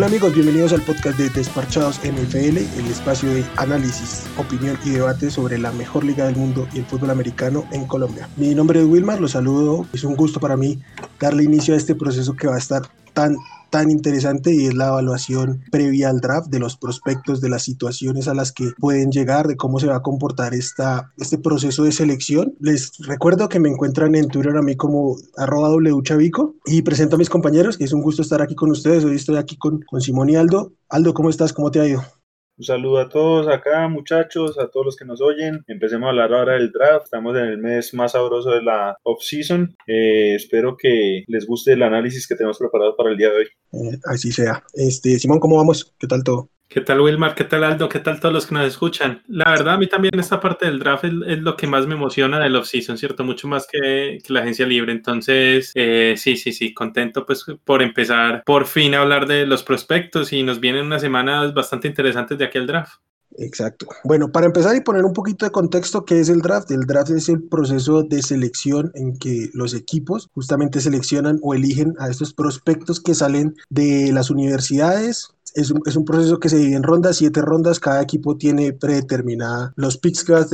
Hola amigos, bienvenidos al podcast de Desparchados NFL, el espacio de análisis, opinión y debate sobre la mejor liga del mundo y el fútbol americano en Colombia. Mi nombre es Wilmar, los saludo, es un gusto para mí darle inicio a este proceso que va a estar tan tan interesante y es la evaluación previa al draft de los prospectos, de las situaciones a las que pueden llegar, de cómo se va a comportar esta, este proceso de selección. Les recuerdo que me encuentran en Twitter a mí como arroba wchavico y presento a mis compañeros, que es un gusto estar aquí con ustedes. Hoy estoy aquí con, con Simón y Aldo. Aldo, ¿cómo estás? ¿Cómo te ha ido? Un saludo a todos acá, muchachos, a todos los que nos oyen. Empecemos a hablar ahora del draft. Estamos en el mes más sabroso de la off-season. Eh, espero que les guste el análisis que tenemos preparado para el día de hoy. Eh, así sea. Este, Simón, ¿cómo vamos? ¿Qué tal todo? ¿Qué tal Wilmar? ¿Qué tal Aldo? ¿Qué tal todos los que nos escuchan? La verdad, a mí también esta parte del draft es, lo que más me emociona del off-season, ¿cierto? Mucho más que, la agencia libre. Entonces, eh, sí, sí, sí, contento pues por empezar por fin a hablar de los prospectos y nos vienen unas semanas bastante interesantes de aquí al draft. Exacto. Bueno, para empezar y poner un poquito de contexto, ¿qué es el draft? El draft es el proceso de selección en que los equipos justamente seleccionan o eligen a estos prospectos que salen de las universidades es un, es un, proceso que se divide en rondas, siete rondas, cada equipo tiene predeterminada los picks que van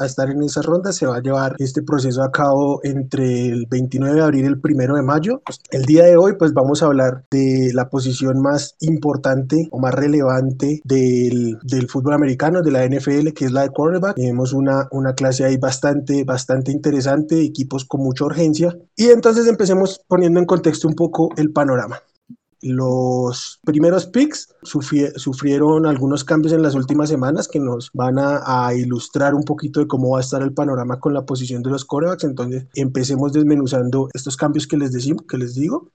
a, estar en esas rondas, se va a llevar este proceso a cabo entre el 29 de abril y el 1 de mayo. El día de hoy pues vamos a hablar de la posición más importante o más relevante del, del fútbol americano, de la NFL, que es la de quarterback. Tenemos una, una clase ahí bastante, bastante interesante, equipos con mucha urgencia. Y entonces empecemos poniendo en contexto un poco el panorama. Los primeros picks sufrieron algunos cambios en las últimas semanas que nos van a, ilustrar un poquito de cómo va a estar el panorama con la posición de los corebacks. Entonces, empecemos desmenuzando estos cambios que les, decimos, que les digo.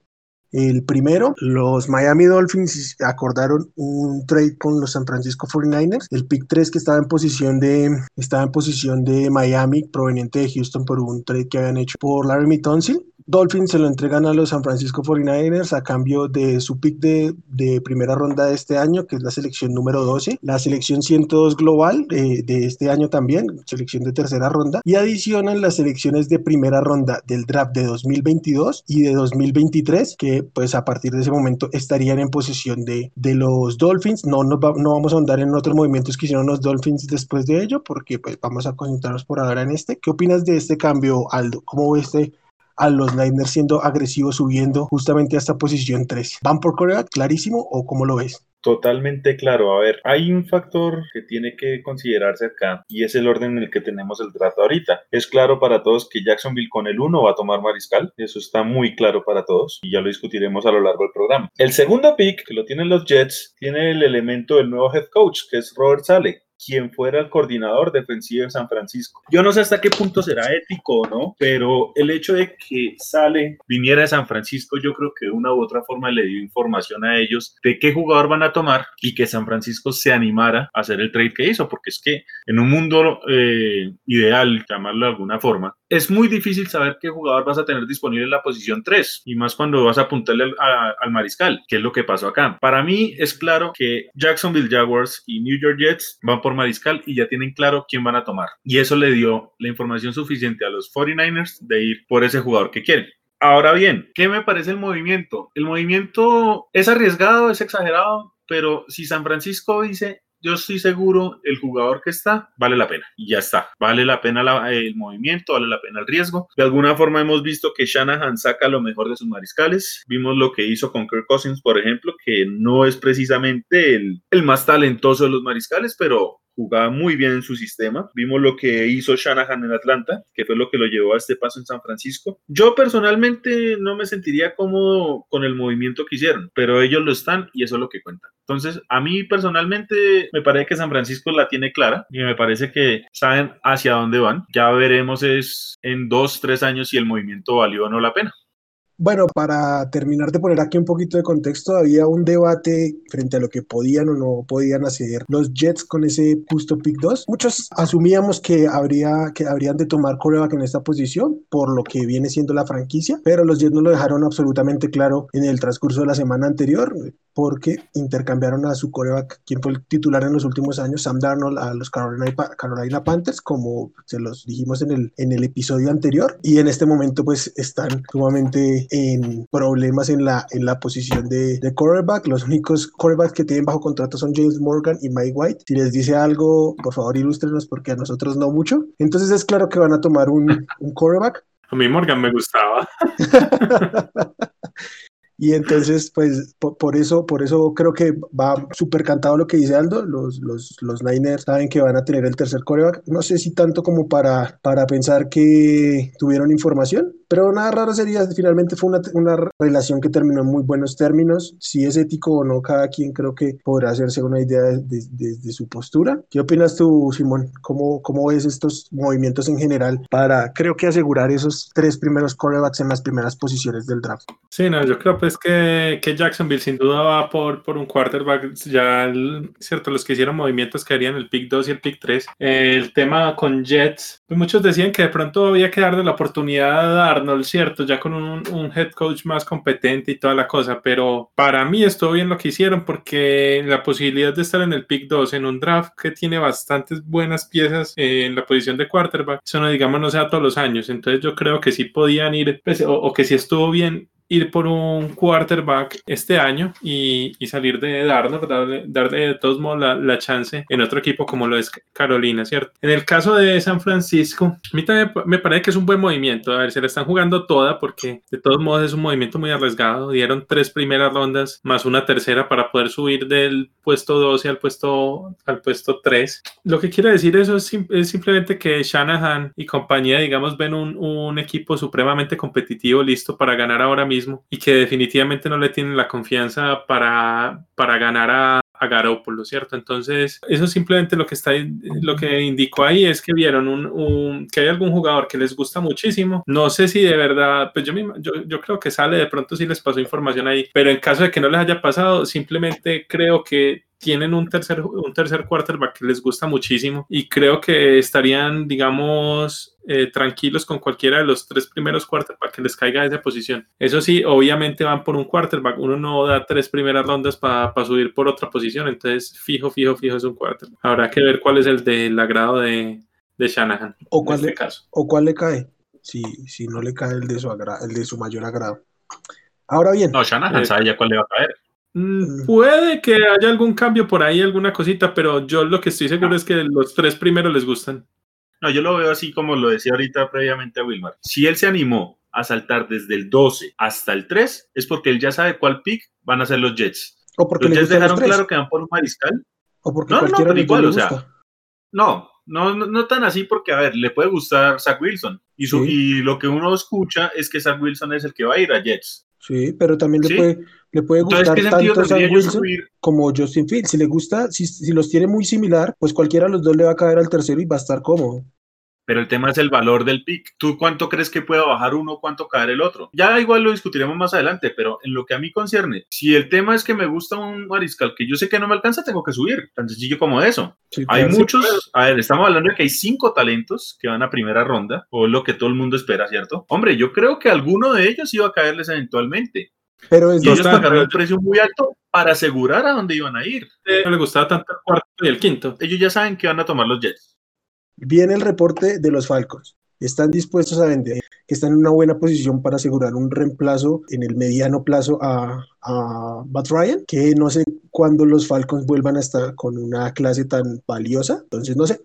El primero, los Miami Dolphins acordaron un trade con los San Francisco 49ers. El pick 3 que estaba en posición de, estaba en posición de Miami, proveniente de Houston por un trade que habían hecho por Larry Tonsil. Dolphins se lo entregan a los San Francisco 49ers a cambio de su pick de, primera ronda de este año, que es la selección número 12, la selección 102 global de, de este año también, selección de tercera ronda, y adicionan las selecciones de primera ronda del draft de 2022 y de 2023, que pues a partir de ese momento estarían en posesión de, de los Dolphins. No, no, no vamos a andar en otros movimientos que hicieron los Dolphins después de ello, porque pues vamos a concentrarnos por ahora en este. ¿Qué opinas de este cambio, Aldo? ¿Cómo ves este? A los Niners siendo agresivos subiendo justamente a esta posición 3. ¿Van por Corea? ¿Clarísimo o cómo lo ves? Totalmente claro. A ver, hay un factor que tiene que considerarse acá y es el orden en el que tenemos el trato ahorita. Es claro para todos que Jacksonville con el 1 va a tomar mariscal. Eso está muy claro para todos y ya lo discutiremos a lo largo del programa. El segundo pick, que lo tienen los Jets, tiene el elemento del nuevo head coach, que es Robert Sale quien fuera el coordinador defensivo de San Francisco. Yo no sé hasta qué punto será ético o no, pero el hecho de que Sale viniera de San Francisco, yo creo que de una u otra forma le dio información a ellos de qué jugador van a tomar y que San Francisco se animara a hacer el trade que hizo, porque es que en un mundo eh, ideal, llamarlo de alguna forma, es muy difícil saber qué jugador vas a tener disponible en la posición 3 y más cuando vas a apuntarle al, al mariscal, que es lo que pasó acá. Para mí es claro que Jacksonville Jaguars y New York Jets van por mariscal y ya tienen claro quién van a tomar. Y eso le dio la información suficiente a los 49ers de ir por ese jugador que quieren. Ahora bien, ¿qué me parece el movimiento? El movimiento es arriesgado, es exagerado, pero si San Francisco dice yo estoy seguro el jugador que está vale la pena y ya está. Vale la pena el movimiento, vale la pena el riesgo. De alguna forma hemos visto que Shanahan saca lo mejor de sus mariscales. Vimos lo que hizo con Kirk Cousins, por ejemplo, que no es precisamente el, el más talentoso de los mariscales, pero jugaba muy bien en su sistema. Vimos lo que hizo Shanahan en Atlanta, que fue lo que lo llevó a este paso en San Francisco. Yo personalmente no me sentiría cómodo con el movimiento que hicieron, pero ellos lo están y eso es lo que cuenta. Entonces, a mí personalmente me parece que San Francisco la tiene clara y me parece que saben hacia dónde van. Ya veremos es en dos, tres años si el movimiento valió o no la pena. Bueno, para terminar de poner aquí un poquito de contexto, había un debate frente a lo que podían o no podían hacer los Jets con ese justo pick 2. Muchos asumíamos que, habría, que habrían de tomar coreback en esta posición por lo que viene siendo la franquicia, pero los Jets no lo dejaron absolutamente claro en el transcurso de la semana anterior porque intercambiaron a su coreback, quien fue el titular en los últimos años, Sam Darnold, a los Carolina, Carolina Panthers, como se los dijimos en el, en el episodio anterior, y en este momento pues están sumamente en problemas en la, en la posición de, de quarterback. Los únicos quarterbacks que tienen bajo contrato son James Morgan y Mike White. Si les dice algo, por favor ilústrenos porque a nosotros no mucho. Entonces es claro que van a tomar un, un quarterback. A mí Morgan me gustaba. Y entonces, pues, por, eso, por eso creo que va súper cantado lo que dice Aldo. Los, los, los Niners saben que van a tener el tercer coreback. No sé si tanto como para, para pensar que tuvieron información, pero nada raro sería, finalmente fue una, una relación que terminó en muy buenos términos. Si es ético o no, cada quien creo que podrá hacerse una idea desde de, de, su postura. ¿Qué opinas tú, Simón? ¿Cómo, ¿Cómo ves estos movimientos en general para, creo que asegurar esos tres primeros corebacks en las primeras posiciones del draft? Sí, no, yo creo que es que, que, Jacksonville sin duda va por, por un quarterback. Ya, el, cierto, los que hicieron movimientos que harían el pick 2 y el pick 3. el tema con Jets, pues muchos decían que de pronto había que darle la oportunidad a Arnold, cierto, ya con un, un, head coach más competente y toda la cosa. Pero para mí estuvo bien lo que hicieron porque la posibilidad de estar en el pick 2 en un draft que tiene bastantes buenas piezas en la posición de quarterback, eso no digamos no sea todos los años. Entonces yo creo que sí podían ir, pues, o, o que sí estuvo bien ir por un quarterback este año y, y salir de Darnold, darle, darle, de todos modos la, la, chance en otro equipo como lo es Carolina, ¿cierto? En el caso de San Francisco, a mí también me parece que es un buen movimiento. A ver, se la están jugando toda porque de todos modos es un movimiento muy arriesgado. Dieron tres primeras rondas más una tercera para poder subir del puesto 12 al puesto, al puesto 3. Lo que quiere decir eso es, es simplemente que Shanahan y compañía, digamos, ven un, un equipo supremamente competitivo listo para ganar ahora mismo mismo y que definitivamente no le tienen la confianza para, para ganar a, a Garoppolo, ¿cierto? Entonces, eso simplemente lo que está, lo que indicó ahí es que vieron un, un, que hay algún jugador que les gusta muchísimo. No sé si de verdad, pues yo, yo, yo creo que sale, de pronto si les pasó información ahí, pero en caso de que no les haya pasado, simplemente creo que tienen un tercer, un tercer quarterback que les gusta muchísimo y creo que estarían, digamos, eh, tranquilos con cualquiera de los tres primeros quarterbacks que les caiga a esa posición. Eso sí, obviamente van por un quarterback. Uno no da tres primeras rondas para pa subir por otra posición. Entonces, fijo, fijo, fijo es un quarterback. Habrá que ver cuál es el del agrado de, de Shanahan. O cuál, este le, caso. o cuál le cae. Si, si no le cae el de su, agra el de su mayor agrado. Ahora bien. No, Shanahan eh, sabe ya cuál le va a caer. Mm, puede que haya algún cambio por ahí, alguna cosita, pero yo lo que estoy seguro es que los tres primeros les gustan. No, yo lo veo así como lo decía ahorita previamente a Wilmar. Si él se animó a saltar desde el 12 hasta el 3, es porque él ya sabe cuál pick van a ser los Jets. O porque los Jets dejaron claro que van por un mariscal. O porque no, no, pero igual, o sea. No, no, no, no, tan así porque, a ver, le puede gustar Zach Wilson. Y, su, sí. y lo que uno escucha es que Zach Wilson es el que va a ir a Jets. Sí, pero también le, puede, le puede gustar Entonces, tanto Zach Wilson como Justin Fields. Si le gusta, si, si los tiene muy similar, pues cualquiera de los dos le va a caer al tercero y va a estar cómodo pero el tema es el valor del pick. ¿Tú cuánto crees que pueda bajar uno, cuánto caer el otro? Ya igual lo discutiremos más adelante, pero en lo que a mí concierne, si el tema es que me gusta un mariscal que yo sé que no me alcanza, tengo que subir. Tan sencillo como eso. Sí, hay muchos, sí, a ver, estamos hablando de que hay cinco talentos que van a primera ronda, o lo que todo el mundo espera, ¿cierto? Hombre, yo creo que alguno de ellos iba a caerles eventualmente. Pero es y ellos pagaron un precio muy alto para asegurar a dónde iban a ir. No le gustaba tanto el cuarto y el quinto. Ellos ya saben que van a tomar los Jets. Viene el reporte de los Falcons. Están dispuestos a vender, que están en una buena posición para asegurar un reemplazo en el mediano plazo a, a Ryan, que no sé cuándo los Falcons vuelvan a estar con una clase tan valiosa. Entonces, no sé,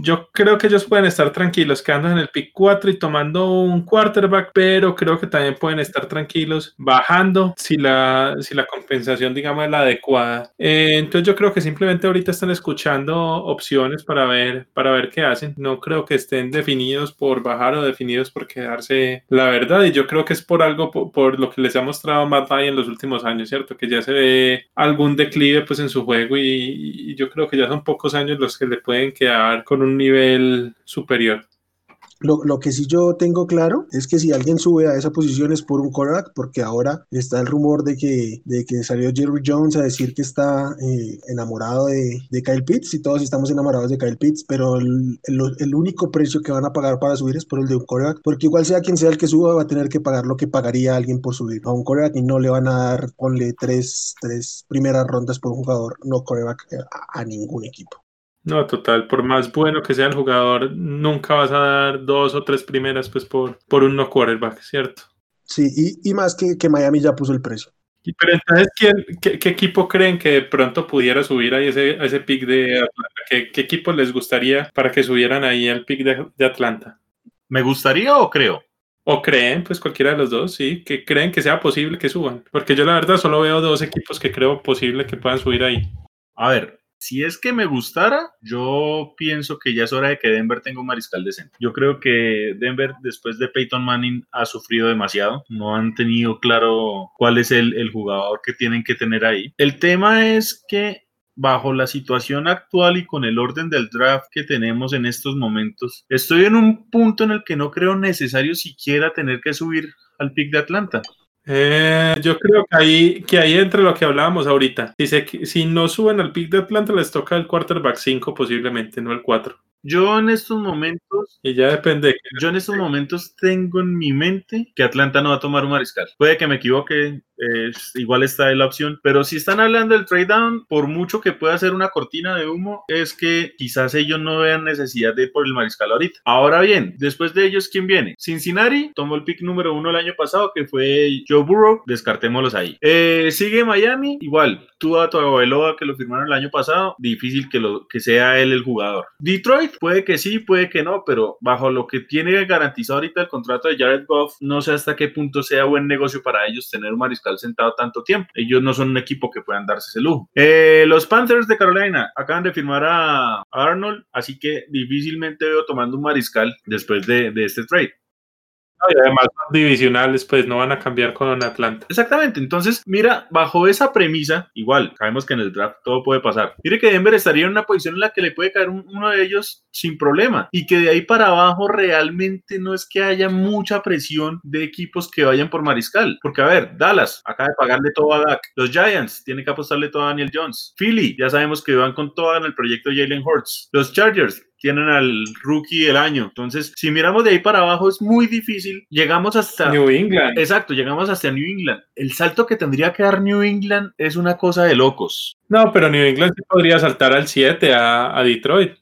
yo creo que ellos pueden estar tranquilos quedando en el pick 4 y tomando un quarterback, pero creo que también pueden estar tranquilos bajando si la, si la compensación, digamos, es la adecuada. Eh, entonces yo creo que simplemente ahorita están escuchando opciones para ver, para ver qué hacen. No creo que estén definidos por bajar o definidos por quedarse la verdad. Y yo creo que es por algo, por, por lo que les ha mostrado Matt Ryan en los últimos años, ¿cierto? Que ya se ve algún declive pues en su juego y, y yo creo que ya son pocos años los que le pueden quedar con un nivel superior. Lo, que sí yo tengo claro es que si alguien sube a esa posición es por un quarterback, porque ahora está el rumor de que, de que salió Jerry Jones a decir que está eh, enamorado de, Kyle Pitts y todos estamos enamorados de Kyle Pitts, pero el, único precio que van a pagar para subir es por el de un quarterback, porque igual sea quien sea el que suba va a tener que pagar lo que pagaría alguien por subir a un quarterback y no le van a dar, ponle tres, tres primeras rondas por un jugador no quarterback a, a ningún equipo. No, total, por más bueno que sea el jugador, nunca vas a dar dos o tres primeras pues por, por un no quarterback, ¿cierto? Sí, y, y más que, que Miami ya puso el precio. Pero entonces, qué, qué, equipo creen que de pronto pudiera subir ahí ese, ese pick de Atlanta? ¿Qué, ¿Qué, equipo les gustaría para que subieran ahí al pick de, de, Atlanta? ¿Me gustaría o creo? O creen, pues cualquiera de los dos, sí, que creen que sea posible que suban. Porque yo la verdad solo veo dos equipos que creo posible que puedan subir ahí. A ver, si es que me gustara, yo pienso que ya es hora de que Denver tenga un mariscal decente. Yo creo que Denver, después de Peyton Manning, ha sufrido demasiado. No han tenido claro cuál es el, el jugador que tienen que tener ahí. El tema es que bajo la situación actual y con el orden del draft que tenemos en estos momentos, estoy en un punto en el que no creo necesario siquiera tener que subir al pick de Atlanta. Eh, yo creo que ahí, que ahí entre lo que hablábamos ahorita. Si, se, si no suben al pick de Atlanta, les toca el quarterback 5 posiblemente, no el 4. Yo en estos momentos. Y ya depende. Yo en estos momentos tengo en mi mente que Atlanta no va a tomar un mariscal. Puede que me equivoque, igual está la opción. Pero si están hablando del trade down, por mucho que pueda ser una cortina de humo, es que quizás ellos no vean necesidad de ir por el mariscal ahorita. Ahora bien, después de ellos, ¿quién viene? Cincinnati tomó el pick número uno el año pasado, que fue Joe Burrow. Descartémoslos ahí. Eh, sigue Miami, igual. Tú a tu abuelo que lo firmaron el año pasado, difícil que, lo, que sea él el jugador. Detroit, puede que sí, puede que no, pero bajo lo que tiene garantizado ahorita el contrato de Jared Goff, no sé hasta qué punto sea buen negocio para ellos tener un mariscal sentado tanto tiempo. Ellos no son un equipo que puedan darse ese lujo. Eh, los Panthers de Carolina acaban de firmar a Arnold, así que difícilmente veo tomando un mariscal después de, de este trade. Y además divisionales pues no van a cambiar con Atlanta. Exactamente, entonces mira, bajo esa premisa, igual, sabemos que en el draft todo puede pasar. Mire que Denver estaría en una posición en la que le puede caer uno de ellos sin problema y que de ahí para abajo realmente no es que haya mucha presión de equipos que vayan por mariscal. Porque a ver, Dallas acaba de pagarle todo a Dak. Los Giants tienen que apostarle todo a Daniel Jones. Philly, ya sabemos que van con todo en el proyecto Jalen Hurts. Los Chargers tienen al rookie del año. Entonces, si miramos de ahí para abajo es muy difícil. Llegamos hasta New England. Exacto, llegamos hasta New England. El salto que tendría que dar New England es una cosa de locos. No, pero New England podría saltar al 7 a, a Detroit.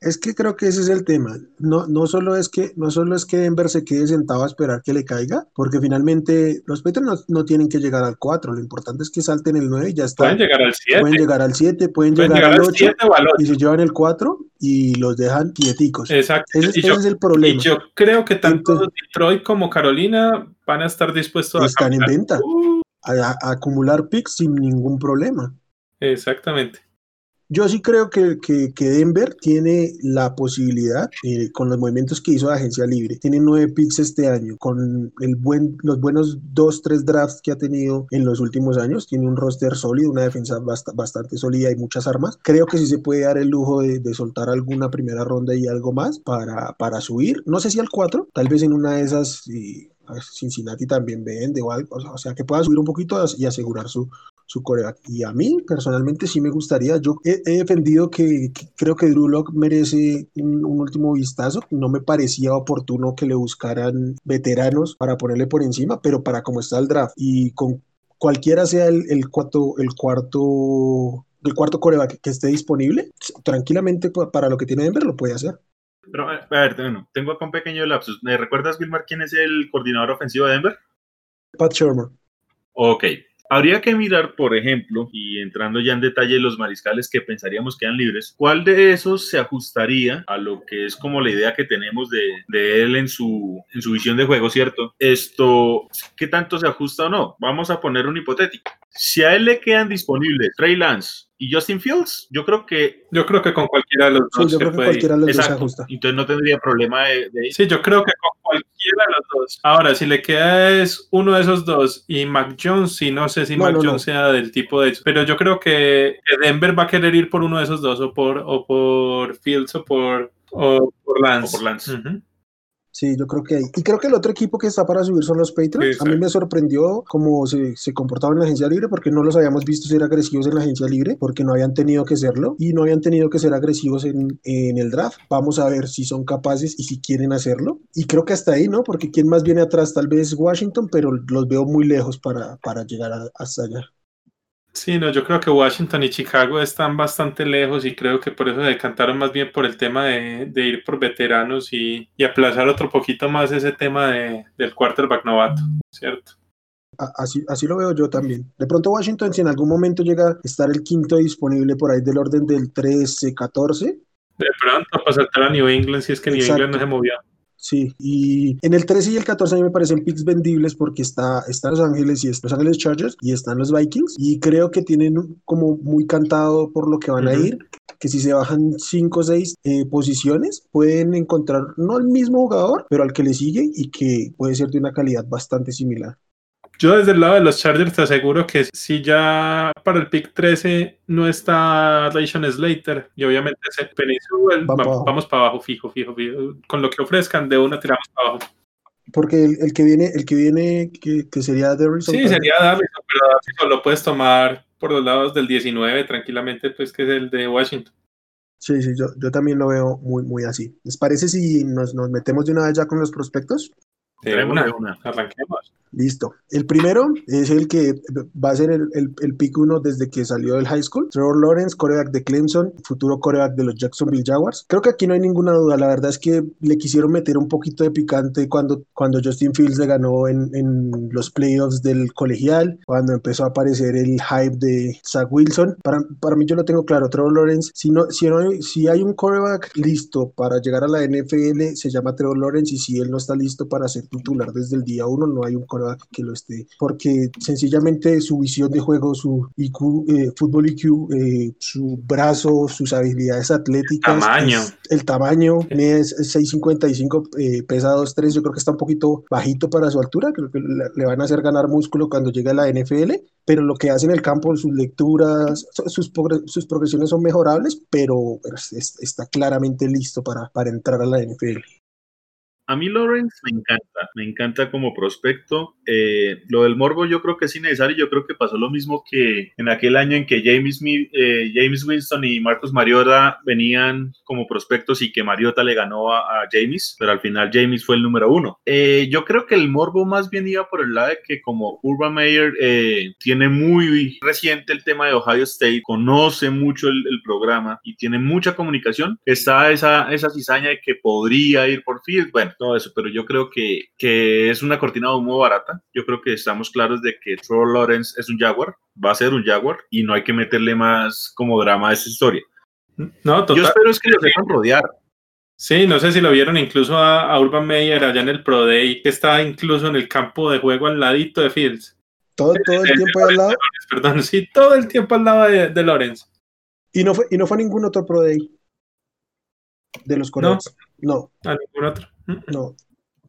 Es que creo que ese es el tema. No, no, solo es que, no solo es que Denver se quede sentado a esperar que le caiga, porque finalmente los Patriots no, no, tienen que llegar al 4. Lo importante es que salten el 9 y ya está. Pueden llegar al 7. Pueden llegar al 7, pueden, pueden llegar, llegar, al 8, al 8 y se llevan el 4 y los dejan quieticos. Exacto. Ese, ese yo, es el problema. Y yo creo que tanto Entonces, Detroit como Carolina van a estar dispuestos a. Están en venta. Uh. A, a acumular picks sin ningún problema. Exactamente. Yo sí creo que, Denver tiene la posibilidad, eh, con los movimientos que hizo la agencia libre, tiene nueve picks este año, con el buen, los buenos dos, tres drafts que ha tenido en los últimos años, tiene un roster sólido, una defensa bast bastante sólida y muchas armas. Creo que sí se puede dar el lujo de, de soltar alguna primera ronda y algo más para, subir, no sé si al 4, tal vez en una de esas... Y, Cincinnati también vende o algo, o sea, que pueda subir un poquito y asegurar su, su coreback. Y a mí, personalmente, sí me gustaría. Yo he, he defendido que, que, creo que Drew Lock merece un, un, último vistazo. No me parecía oportuno que le buscaran veteranos para ponerle por encima, pero para cómo está el draft y con cualquiera sea el, el cuarto, el cuarto, el cuarto coreback que esté disponible, tranquilamente para lo que tiene Denver lo puede hacer. Pero, a ver, bueno, tengo acá un pequeño lapsus. ¿Me recuerdas, Wilmar, quién es el coordinador ofensivo de Denver? Pat Shermer. Ok. Habría que mirar, por ejemplo, y entrando ya en detalle los mariscales que pensaríamos quedan libres, cuál de esos se ajustaría a lo que es como la idea que tenemos de, de él en su, en su visión de juego, ¿cierto? Esto, ¿qué tanto se ajusta o no? Vamos a poner un hipotético. Si a él le quedan disponibles Trey Lance y Justin Fields, yo creo que. Yo creo que con cualquiera de los dos. Sí, yo creo que cualquiera de los Exacto. dos se ajusta. Entonces no tendría problema de, de, Sí, yo creo que con cualquiera de los dos. Ahora, si le queda es uno de esos dos y Mac Jones, sí, no sé si No, Mac no, no. Jones sea del tipo de eso. Pero yo creo que Denver va a querer ir por uno de esos dos, o por, o por Fields o por, o por Lance. O por Lance. Ujú. Sí, yo creo que hay. Y creo que el otro equipo que está para subir son los Patriots. A mí me sorprendió cómo se, se comportaban en la agencia libre porque no los habíamos visto ser agresivos en la agencia libre porque no habían tenido que serlo y no habían tenido que ser agresivos en, en el draft. Vamos a ver si son capaces y si quieren hacerlo. Y creo que hasta ahí, ¿no? Porque quién más viene atrás, tal vez Washington, pero los veo muy lejos para, para llegar a- hasta allá. Sí, no, yo creo que Washington y Chicago están bastante lejos y creo que por eso se decantaron más bien por el tema de, ir por veteranos y, aplazar otro poquito más ese tema de, del quarterback novato, ¿cierto? Así, así lo veo yo también. De pronto Washington, si en algún momento llega a estar el quinto disponible por ahí del orden del 13, 14. De pronto para saltar a New England si es que New England no se movió. Sí, y en el 13 y el 14 a mí me parecen picks vendibles porque está, está Los Ángeles y Los Ángeles Chargers y están los Vikings y creo que tienen como muy cantado por lo que van a ir, que si se bajan 5 o 6 eh, posiciones pueden encontrar no al mismo jugador, pero al que le sigue y que puede ser de una calidad bastante similar. Yo desde el lado de los Chargers te aseguro que si ya para el pick 13 no está Rayshon Slater y obviamente ese Peninsuel, vamos, para abajo, fijo, fijo, fijo. Con lo que ofrezcan, de una tiramos para abajo. Porque el, que viene, el que viene, que, sería Darrison. Sí, sería Darrison, pero lo puedes tomar por los lados del 19 tranquilamente, pues que es el de Washington. Sí, sí, yo, yo también lo veo muy, muy así. ¿Les parece si nos, nos metemos de una vez ya con los prospectos? De una, una, arranquemos. Listo. El primero es el que va a ser el, el, pick uno desde que salió del high school. Trevor Lawrence, coreback de Clemson, futuro coreback de los Jacksonville Jaguars. Creo que aquí no hay ninguna duda. La verdad es que le quisieron meter un poquito de picante cuando, cuando Justin Fields le ganó en, en los playoffs del colegial, cuando empezó a aparecer el hype de Zach Wilson. Para, para mí yo lo tengo claro. Trevor Lawrence, si, no, si, no si hay un coreback listo para llegar a la NFL, se llama Trevor Lawrence y si él no está listo para ser titular desde el día uno, no hay un coreback que lo esté, porque sencillamente su visión de juego, su IQ, eh, fútbol IQ, eh, su brazo, sus habilidades atléticas, tamaño. el tamaño, es 6'55, eh, pesa 2'3, yo creo que está un poquito bajito para su altura, creo que le, van a hacer ganar músculo cuando llegue a la NFL, pero lo que hace en el campo, sus lecturas, sus, sus progresiones son mejorables, pero está claramente listo para, para entrar a la NFL. A mí Lawrence me encanta, me encanta como prospecto. Eh, lo del morbo yo creo que es innecesario, yo creo que pasó lo mismo que en aquel año en que James, eh, James Winston y Marcus Mariota venían como prospectos y que Mariota le ganó a, James, pero al final James fue el número uno. Eh, yo creo que el morbo más bien iba por el lado de que como Urban Meyer tiene muy reciente el tema de Ohio State, conoce mucho el, programa y tiene mucha comunicación, está esa, esa cizaña de que podría ir por Field. Bueno, todo eso, pero yo creo que, que es una cortina de humo barata. Yo creo que estamos claros de que Trevor Lawrence es un Jaguar, va a ser un Jaguar y no hay que meterle más como drama a esa historia. No, Yo espero es que lo dejan rodear. Sí, no sé si lo vieron incluso a, Urban Meyer allá en el Pro Day, que estaba incluso en el campo de juego al ladito de Fields. Todo, todo el tiempo al lado. perdón, sí, todo el tiempo al lado de, de Lawrence. Y no fue, y no fue ningún otro Pro Day de los coreanos. No. no. A ningún otro. No.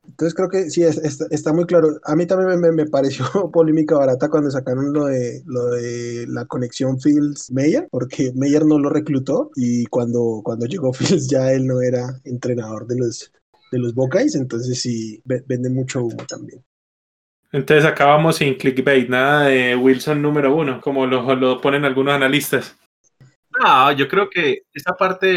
Entonces creo que sí, está, muy claro. A mí también me, pareció polémica barata cuando sacaron lo de, lo de la conexión Fields-Meyer, porque Meyer no lo reclutó y cuando, cuando llegó Fields ya él no era entrenador de los, de los Buckeyes, entonces sí, vende mucho humo también. Entonces acabamos sin clickbait, nada de Wilson número uno, como lo, lo ponen algunos analistas. No, yo creo que esa parte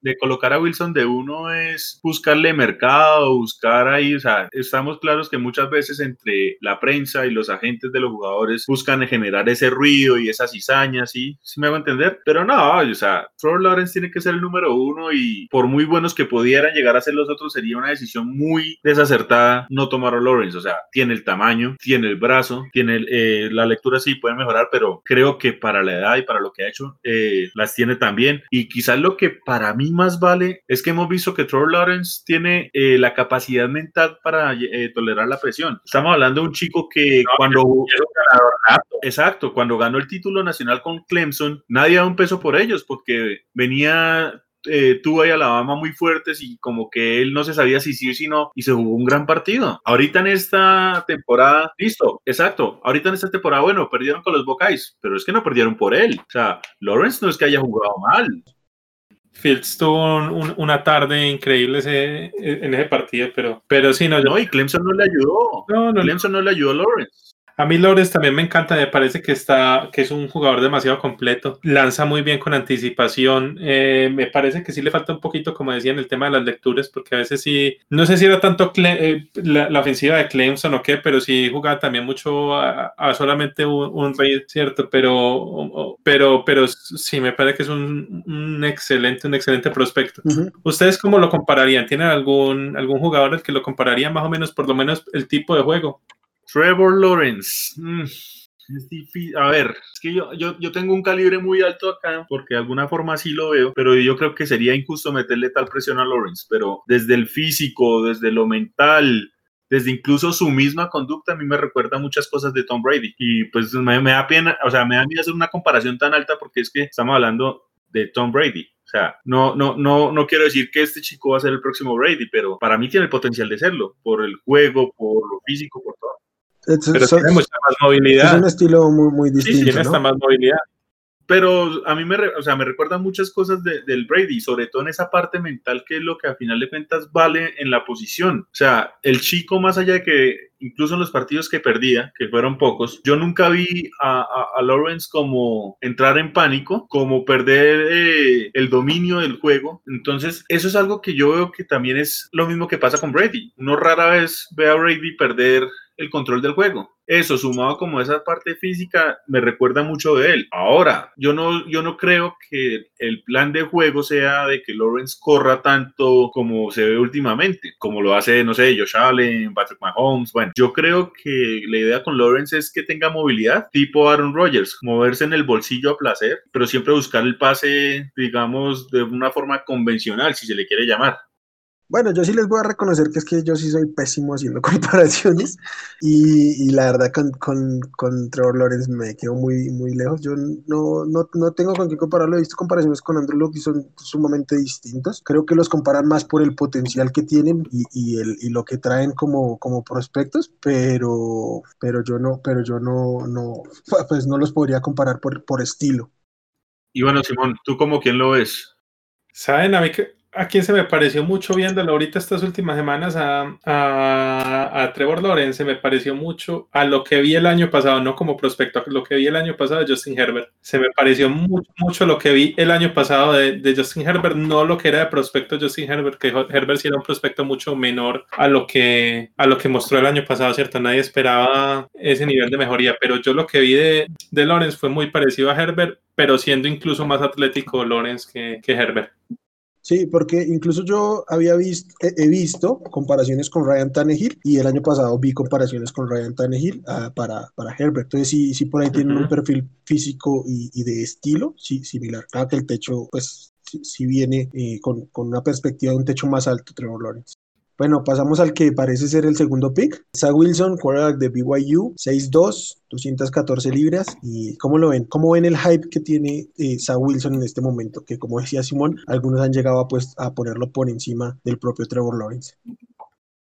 de, colocar a Wilson de uno es buscarle mercado, buscar ahí, o sea, estamos claros que muchas veces entre la prensa y los agentes de los jugadores buscan generar ese ruido y esa cizaña, ¿sí? ¿Sí me hago entender? Pero no, o sea, Trevor Lawrence tiene que ser el número uno y por muy buenos que pudieran llegar a ser los otros, sería una decisión muy desacertada no tomar a Lawrence, o sea, tiene el tamaño, tiene el brazo, tiene eh, la lectura sí puede mejorar, pero creo que para la edad y para lo que ha hecho, eh, las tiene también. Y quizás lo que para mí más vale es que hemos visto que Trevor Lawrence tiene eh, la capacidad mental para eh, tolerar la presión. Estamos hablando de un chico que cuando... Exacto, cuando ganó el título nacional con Clemson, nadie da un peso por ellos porque venía eh, tuvo ahí Alabama muy fuertes y como que él no se sabía si sí o si no y se jugó un gran partido. Ahorita en esta temporada, listo, exacto, ahorita en esta temporada, bueno, perdieron con los Buckeyes, pero es que no perdieron por él. O sea, Lawrence no es que haya jugado mal. Fields tuvo una tarde increíble en ese partido, pero, pero sí, no. No, y Clemson no le ayudó. No, no, Clemson no le ayudó a Lawrence. A mí Lores también me encanta, me parece que está, que es un jugador demasiado completo, lanza muy bien con anticipación, eh, me parece que sí le falta un poquito, como decía, en el tema de las lecturas, porque a veces sí, no sé si era tanto eh, la, ofensiva de Clemson o qué, pero sí jugaba también mucho a, solamente un, rey, ¿cierto? Pero, pero, pero sí, me parece que es un, excelente, un excelente prospecto. ¿Ustedes cómo lo compararían? ¿Tienen algún, algún jugador al que lo compararía más o menos, por lo menos el tipo de juego? Trevor Lawrence. Mm, es difícil. A ver, es que yo, yo, yo, tengo un calibre muy alto acá, porque de alguna forma sí lo veo, pero yo creo que sería injusto meterle tal presión a Lawrence. Pero desde el físico, desde lo mental, desde incluso su misma conducta, a mí me recuerda muchas cosas de Tom Brady. Y pues me, me da pena, o sea, me da miedo hacer una comparación tan alta porque es que estamos hablando de Tom Brady. O sea, no, no, no, no quiero decir que este chico va a ser el próximo Brady, pero para mí tiene el potencial de serlo, por el juego, por lo físico, por todo. Pero tiene mucha más movilidad. Es un estilo muy, muy distinto. Sí, tiene esta más movilidad. Pero a mí me, o sea, me recuerda muchas cosas del Brady, sobre todo en esa parte mental que es lo que a final de cuentas vale en la posición. O sea, el chico, más allá de que incluso en los partidos que perdía, que fueron pocos, yo nunca vi a, a, Lawrence como entrar en pánico, como perder eh, el dominio del juego. Entonces, eso es algo que yo veo que también es lo mismo que pasa con Brady. Uno rara vez ve a Brady perder el control del juego. Eso, sumado como esa parte física, me recuerda mucho de él. Ahora, yo no, yo no creo que el plan de juego sea de que Lawrence corra tanto como se ve últimamente, como lo hace, no sé, Josh Allen, Patrick Mahomes. Bueno, yo creo que la idea con Lawrence es que tenga movilidad, tipo Aaron Rodgers, moverse en el bolsillo a placer, pero siempre buscar el pase, digamos, de una forma convencional, si se le quiere llamar. Bueno, yo sí les voy a reconocer que es que yo sí soy pésimo haciendo comparaciones y, la verdad con, con, con, Trevor Lawrence me quedo muy, muy lejos. Yo no, no, no tengo con qué compararlo. He visto comparaciones con Andrew Luck y son sumamente distintos. Creo que los comparan más por el potencial que tienen y, y, el, y lo que traen como, como prospectos, pero, pero yo no, pero yo no, no, pues no los podría comparar por, por estilo. Y bueno, Simón, ¿tú como quién lo ves? Saben, a mí que a quien se me pareció mucho viéndolo ahorita estas últimas semanas a, a, Trevor Lawrence, me pareció mucho a lo que vi el año pasado, no como prospecto, a lo que vi el año pasado de Justin Herbert. Se me pareció mucho, mucho lo que vi el año pasado de, de, Justin Herbert, no lo que era de prospecto Justin Herbert, que Herbert sí era un prospecto mucho menor a lo que, a lo que mostró el año pasado, ¿cierto? Nadie esperaba ese nivel de mejoría, pero yo lo que vi de, de Lawrence fue muy parecido a Herbert, pero siendo incluso más atlético Lawrence que, que Herbert. Sí, porque incluso yo había visto, he, visto comparaciones con Ryan Tannehill y el año pasado vi comparaciones con Ryan Tannehill uh, para, para Herbert. Entonces sí, sí por ahí tienen un perfil físico y, y, de estilo sí, similar. Claro que el techo pues sí, viene eh, con, con, una perspectiva de un techo más alto, Trevor Lawrence. Bueno, pasamos al que parece ser el segundo pick. Zach Wilson, quarterback de BYU, 6'2, 214 libras. ¿Y cómo lo ven? ¿Cómo ven el hype que tiene eh, Zach Wilson en este momento? Que como decía Simón, algunos han llegado a, pues, a ponerlo por encima del propio Trevor Lawrence.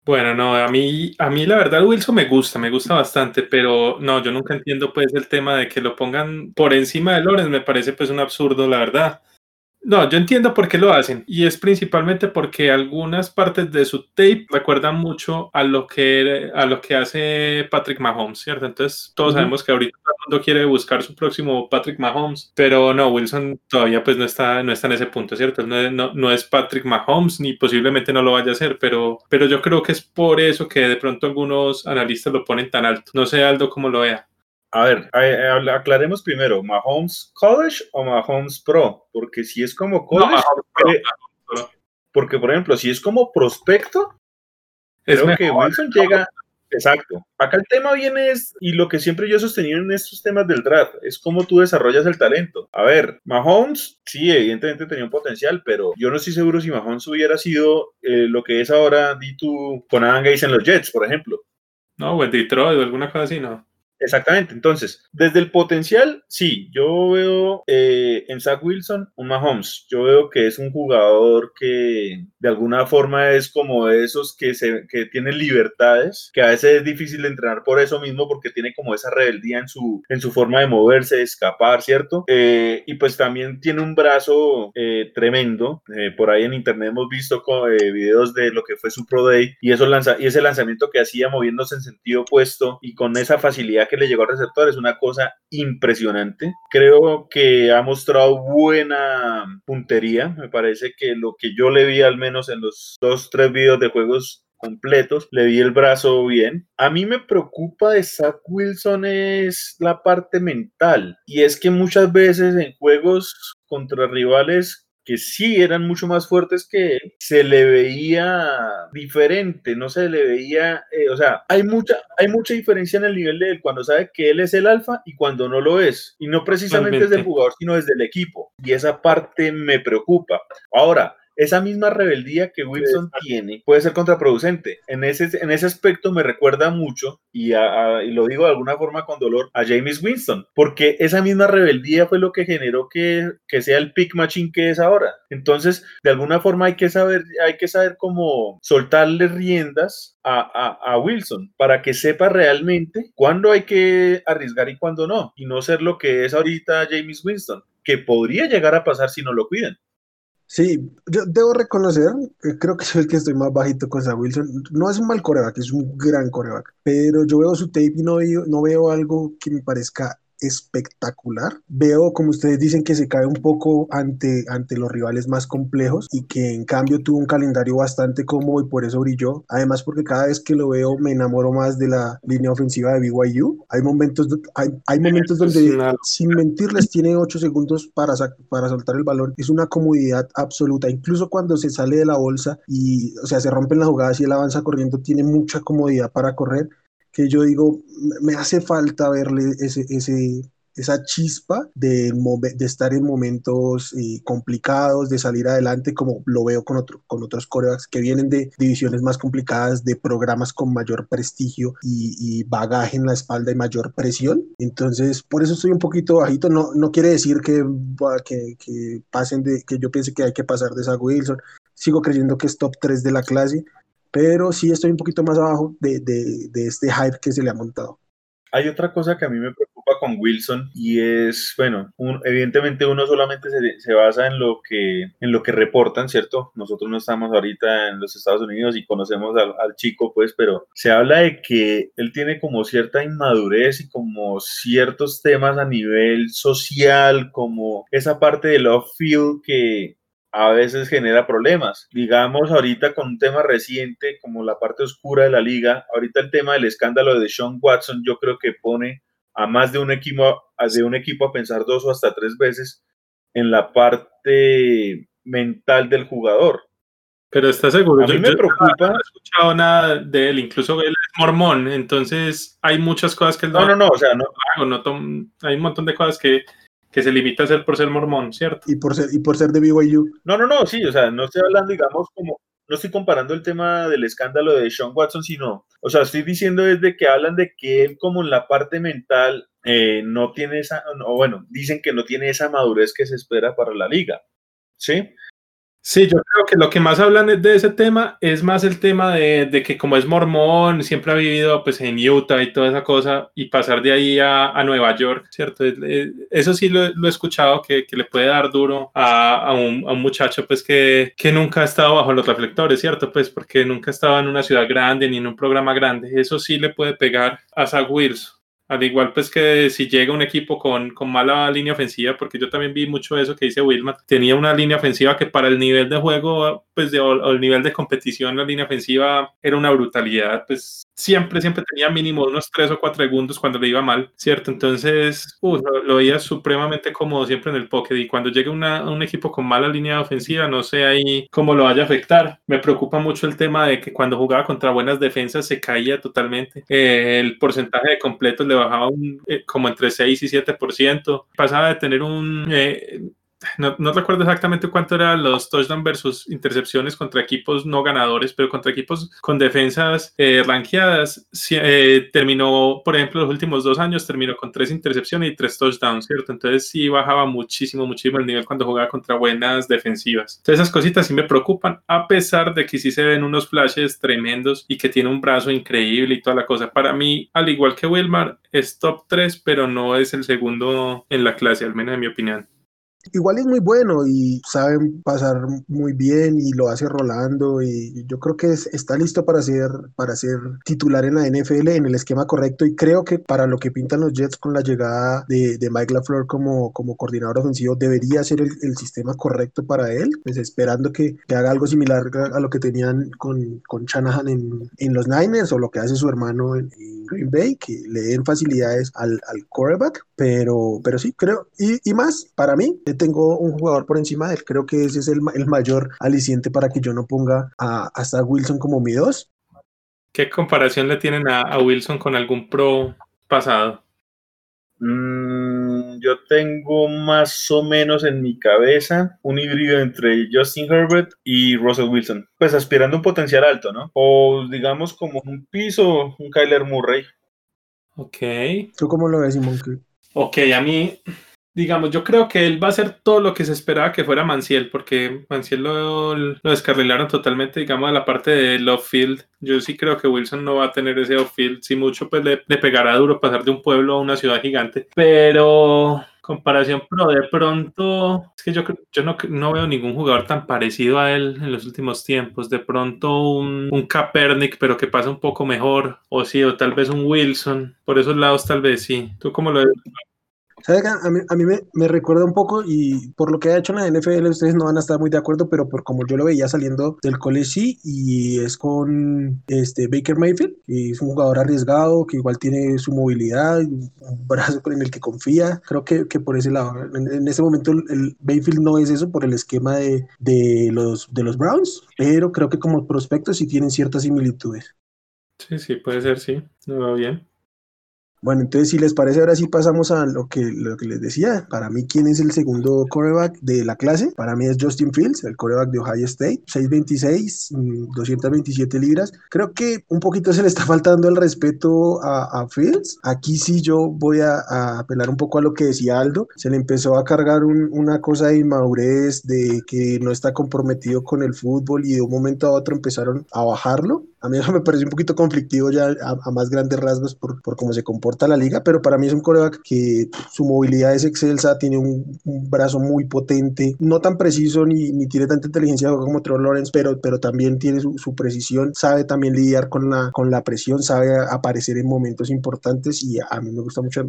Bueno, no, a mí, a mí la verdad Wilson me gusta, me gusta bastante, pero no, yo nunca entiendo pues el tema de que lo pongan por encima de Lawrence, me parece pues un absurdo, la verdad. No, yo entiendo por qué lo hacen y es principalmente porque algunas partes de su tape recuerdan mucho a lo que, a lo que hace Patrick Mahomes, ¿cierto? Entonces todos sabemos que ahorita todo el mundo quiere buscar su próximo Patrick Mahomes, pero no, Wilson todavía pues no está, no está en ese punto, ¿cierto? No, no, no es Patrick Mahomes ni posiblemente no lo vaya a hacer, pero, pero yo creo que es por eso que de pronto algunos analistas lo ponen tan alto. No sé, Aldo, cómo lo vea. A ver, aclaremos primero, ¿Mahomes College o Mahomes Pro? Porque si es como college, porque por ejemplo, si es como prospecto, creo que Wilson llega, exacto. Acá el tema viene es, y lo que siempre yo he sostenido en estos temas del draft, es cómo tú desarrollas el talento. A ver, Mahomes, sí, evidentemente tenía un potencial, pero yo no estoy seguro si Mahomes hubiera sido eh, lo que es ahora, di tú, con Adam Gates en los Jets, por ejemplo. No, o en Detroit o alguna cosa así, no. Exactamente, entonces, desde el potencial, sí, yo veo eh, en Zach Wilson un Mahomes, yo veo que es un jugador que de alguna forma es como esos que, se, que tienen libertades, que a veces es difícil de entrenar por eso mismo, porque tiene como esa rebeldía en su, en su forma de moverse, de escapar, ¿cierto? Eh, y pues también tiene un brazo eh, tremendo, por ahí en internet hemos visto videos de lo que fue su Pro Day y, eso lanza y ese lanzamiento que hacía moviéndose en sentido opuesto y con esa facilidad que le llegó al receptor es una cosa impresionante. Creo que ha mostrado buena puntería. Me parece que lo que yo le vi al menos en los dos, tres videos de juegos completos, le vi el brazo bien. A mí me preocupa de Zach Wilson es la parte mental y es que muchas veces en juegos contra rivales que sí eran mucho más fuertes que él, se le veía diferente, no se le veía, eh, o sea, hay mucha, hay mucha diferencia en el nivel de él cuando sabe que él es el alfa y cuando no lo es, y no precisamente es del jugador, sino desde el equipo, y esa parte me preocupa. Ahora, esa misma rebeldía que Wilson tiene puede ser contraproducente. En ese, en ese aspecto me recuerda mucho, y, lo digo de alguna forma con dolor, a James Winston, porque esa misma rebeldía fue lo que generó que, que sea el pick machine que es ahora. Entonces, de alguna forma hay que saber, hay que saber cómo soltarle riendas a, a, a, Wilson para que sepa realmente cuándo hay que arriesgar y cuándo no, y no ser lo que es ahorita James Winston, que podría llegar a pasar si no lo cuidan. Sí, yo debo reconocer, que creo que soy el que estoy más bajito con Zach Wilson. No es un mal coreback, es un gran coreback, pero yo veo su tape y no no veo algo que me parezca espectacular. Veo, como ustedes dicen, que se cae un poco ante, ante los rivales más complejos y que en cambio tuvo un calendario bastante cómodo y por eso brilló. Además, porque cada vez que lo veo me enamoro más de la línea ofensiva de BYU. Hay momentos, hay, hay momentos donde, sin mentirles, tiene 8 segundos para, para soltar el balón. Es una comodidad absoluta. Incluso cuando se sale de la bolsa y, o sea, se rompen las jugadas y él avanza corriendo, tiene mucha comodidad para correr que yo digo, me hace falta verle ese, ese, esa chispa de, de estar en momentos eh, complicados, de salir adelante, como lo veo con, otro, con otros corebacks que vienen de divisiones más complicadas, de programas con mayor prestigio y, bagaje en la espalda y mayor presión. Entonces, por eso estoy un poquito bajito. No, no quiere decir que, que, que pasen de, que yo piense que hay que pasar de Zach Wilson. Sigo creyendo que es top 3 de la clase, pero sí estoy un poquito más abajo de, de, de, este hype que se le ha montado. Hay otra cosa que a mí me preocupa con Wilson y es, bueno, evidentemente uno solamente se, se, basa en lo, que, en lo que reportan, ¿cierto? Nosotros no estamos ahorita en los Estados Unidos y conocemos al, al chico, pues, pero se habla de que él tiene como cierta inmadurez y como ciertos temas a nivel social, como esa parte del off-field que, a veces genera problemas. Digamos ahorita con un tema reciente como la parte oscura de la liga, ahorita el tema del escándalo de Sean Watson yo creo que pone a más de un equipo, de un equipo a pensar dos o hasta tres veces en la parte mental del jugador. Pero está seguro. A mí me preocupa. No he escuchado nada de él, incluso él es mormón, entonces hay muchas cosas que él no. No, no, o sea, no. no hay un montón de cosas que que se limita a ser por ser mormón, ¿cierto? Y por ser, y por ser de BYU. No, no, no, sí, o sea, no estoy hablando, digamos, como, no estoy comparando el tema del escándalo de Sean Watson, sino, o sea, estoy diciendo desde que hablan de que él como en la parte mental eh, no tiene esa, o bueno, dicen que no tiene esa madurez que se espera para la liga, ¿sí? Sí, yo creo que lo que más hablan de ese tema es más el tema de, que como es mormón, siempre ha vivido pues en Utah y toda esa cosa, y pasar de ahí a, Nueva York, ¿cierto? Eso sí lo, he escuchado, que, le puede dar duro a, un, muchacho pues que, que, nunca ha estado bajo los reflectores, ¿cierto? Pues porque nunca ha estado en una ciudad grande ni en un programa grande. Eso sí le puede pegar a Zach. Al igual pues que si llega un equipo con, con, mala línea ofensiva, porque yo también vi mucho eso que dice Wilma, tenía una línea ofensiva que para el nivel de juego, pues de, o el nivel de competición, la línea ofensiva era una brutalidad, pues siempre, siempre tenía mínimo unos 3 o 4 segundos cuando le iba mal, ¿cierto? Entonces, uh, lo, veía supremamente cómodo siempre en el pocket y cuando llega una, un equipo con mala línea ofensiva, no sé ahí cómo lo vaya a afectar. Me preocupa mucho el tema de que cuando jugaba contra buenas defensas se caía totalmente. Eh, el porcentaje de completos le bajaba un, eh, como entre 6 y 7%. Pasaba de tener un... Eh, no, no, recuerdo exactamente cuánto eran los touchdowns versus intercepciones contra equipos no ganadores, pero contra equipos con defensas eh, ranqueadas. Eh, terminó, por ejemplo, los últimos dos años terminó con tres intercepciones y tres touchdowns, ¿cierto? Entonces sí bajaba muchísimo, muchísimo el nivel cuando jugaba contra buenas defensivas. Entonces esas cositas sí me preocupan, a pesar de que sí se ven unos flashes tremendos y que tiene un brazo increíble y toda la cosa. Para mí, al igual que Wilmar, es top 3, pero no es el segundo en la clase, al menos en mi opinión. Igual es muy bueno y sabe pasar muy bien y lo hace rolando y yo creo que está listo para ser, para ser titular en la NFL en el esquema correcto y creo que para lo que pintan los Jets con la llegada de, de Mike LaFleur como, como coordinador ofensivo debería ser el, sistema correcto para él, pues esperando que, que, haga algo similar a lo que tenían con, con Shanahan en, en los Niners o lo que hace su hermano en, Green Bay, que le den facilidades al, al quarterback, pero, pero sí, creo, y, y más, para mí, tengo un jugador por encima de él, creo que ese es el, el mayor aliciente para que yo no ponga a, hasta Wilson como mi dos. ¿Qué comparación le tienen a, a Wilson con algún pro pasado? Mm, yo tengo más o menos en mi cabeza un híbrido entre Justin Herbert y Russell Wilson. Pues aspirando a un potencial alto, ¿no? O digamos como un piso, un Kyler Murray. Ok. ¿Tú cómo lo ves, Simón? Ok, a mí digamos, yo creo que él va a hacer todo lo que se esperaba que fuera Manciel, porque Manciel lo, lo descarrilaron totalmente, digamos, a la parte de love field. Yo sí creo que Wilson no va a tener ese off field. Si mucho, pues le, pegará duro pasar de un pueblo a una ciudad gigante. Pero comparación pero de pronto es que yo, yo no, no, veo ningún jugador tan parecido a él en los últimos tiempos. De pronto un, un Kaepernick, pero que pasa un poco mejor. O sí, o tal vez un Wilson. Por esos lados tal vez sí. ¿Tú cómo lo ves? A mí, a mí me, me, recuerda un poco y por lo que ha hecho en la NFL ustedes no van a estar muy de acuerdo, pero por como yo lo veía saliendo del college sí, y es con este Baker Mayfield, que es un jugador arriesgado, que igual tiene su movilidad, un brazo en el que confía, creo que, que por ese lado, en, ese momento el, Mayfield no es eso por el esquema de, de, los, de los Browns, pero creo que como prospectos sí tienen ciertas similitudes. Sí, sí, puede ser, sí, lo veo bien. Bueno, entonces si les parece, ahora sí pasamos a lo que, lo que les decía. Para mí, ¿quién es el segundo coreback de la clase? Para mí es Justin Fields, el coreback de Ohio State. 6'26, 227 mm, libras. Creo que un poquito se le está faltando el respeto a, Fields. Aquí sí yo voy a, apelar un poco a lo que decía Aldo. Se le empezó a cargar una cosa de inmadurez, de que no está comprometido con el fútbol y de un momento a otro empezaron a bajarlo. A mí eso me pareció un poquito conflictivo ya a, más grandes rasgos por, por cómo se comporta la liga, pero para mí es un coreback que su movilidad es excelsa, tiene un, brazo muy potente, no tan preciso ni, ni tiene tanta inteligencia como Trevor Lawrence, pero, pero también tiene su, su, precisión, sabe también lidiar con la, con la presión, sabe aparecer en momentos importantes y a, mí me gusta mucho,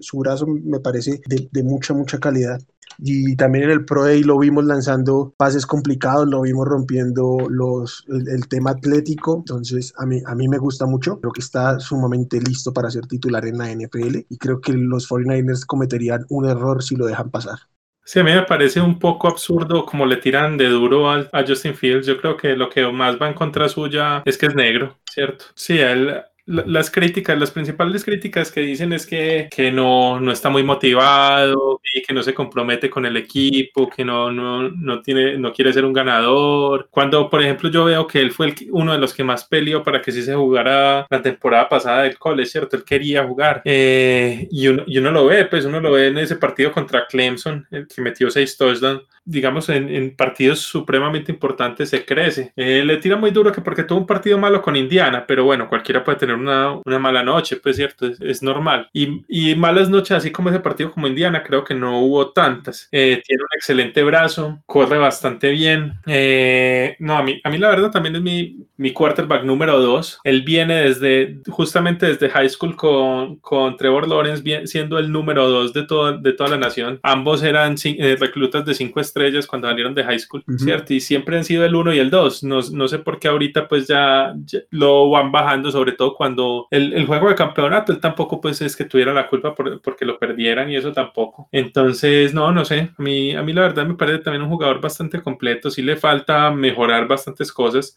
su brazo me parece de, de mucha, mucha calidad. Y también en el Pro Day lo vimos lanzando pases complicados, lo vimos rompiendo los, el, tema atlético, entonces a mí, a mí me gusta mucho, creo que está sumamente listo para ser titular en la NFL y creo que los 49ers cometerían un error si lo dejan pasar. Sí, a mí me parece un poco absurdo como le tiran de duro a, a Justin Fields. Yo creo que lo que más va en contra suya es que es negro, ¿cierto? Sí, él las críticas, las principales críticas que dicen es que, que no, no, está muy motivado y que no se compromete con el equipo, que no, no, no, tiene, no quiere ser un ganador. Cuando, por ejemplo, yo veo que él fue uno de los que más peleó para que sí se jugara la temporada pasada del college, ¿cierto? Él quería jugar. Eh, y, uno, y uno lo ve, pues uno lo ve en ese partido contra Clemson, el que metió seis touchdowns digamos, en, en, partidos supremamente importantes se crece. Eh, le tira muy duro que porque tuvo un partido malo con Indiana, pero bueno, cualquiera puede tener una, una mala noche, pues cierto, es, normal. Y, y, malas noches, así como ese partido como Indiana, creo que no hubo tantas. Eh, tiene un excelente brazo, corre bastante bien. Eh, no, a mí, a mí la verdad también es mi, mi quarterback número dos. Él viene desde, justamente desde high school con, con Trevor Lawrence, bien, siendo el número dos de, todo, de toda la nación. Ambos eran reclutas de cinco estrellas cuando salieron de high school, ¿cierto? Y siempre han sido el 1 y el 2. No, no, sé por qué ahorita pues ya, lo van bajando, sobre todo cuando el, el, juego de campeonato, él tampoco pues es que tuviera la culpa por, porque lo perdieran y eso tampoco. Entonces, no, no sé. A mí, a mí la verdad me parece también un jugador bastante completo. Sí le falta mejorar bastantes cosas.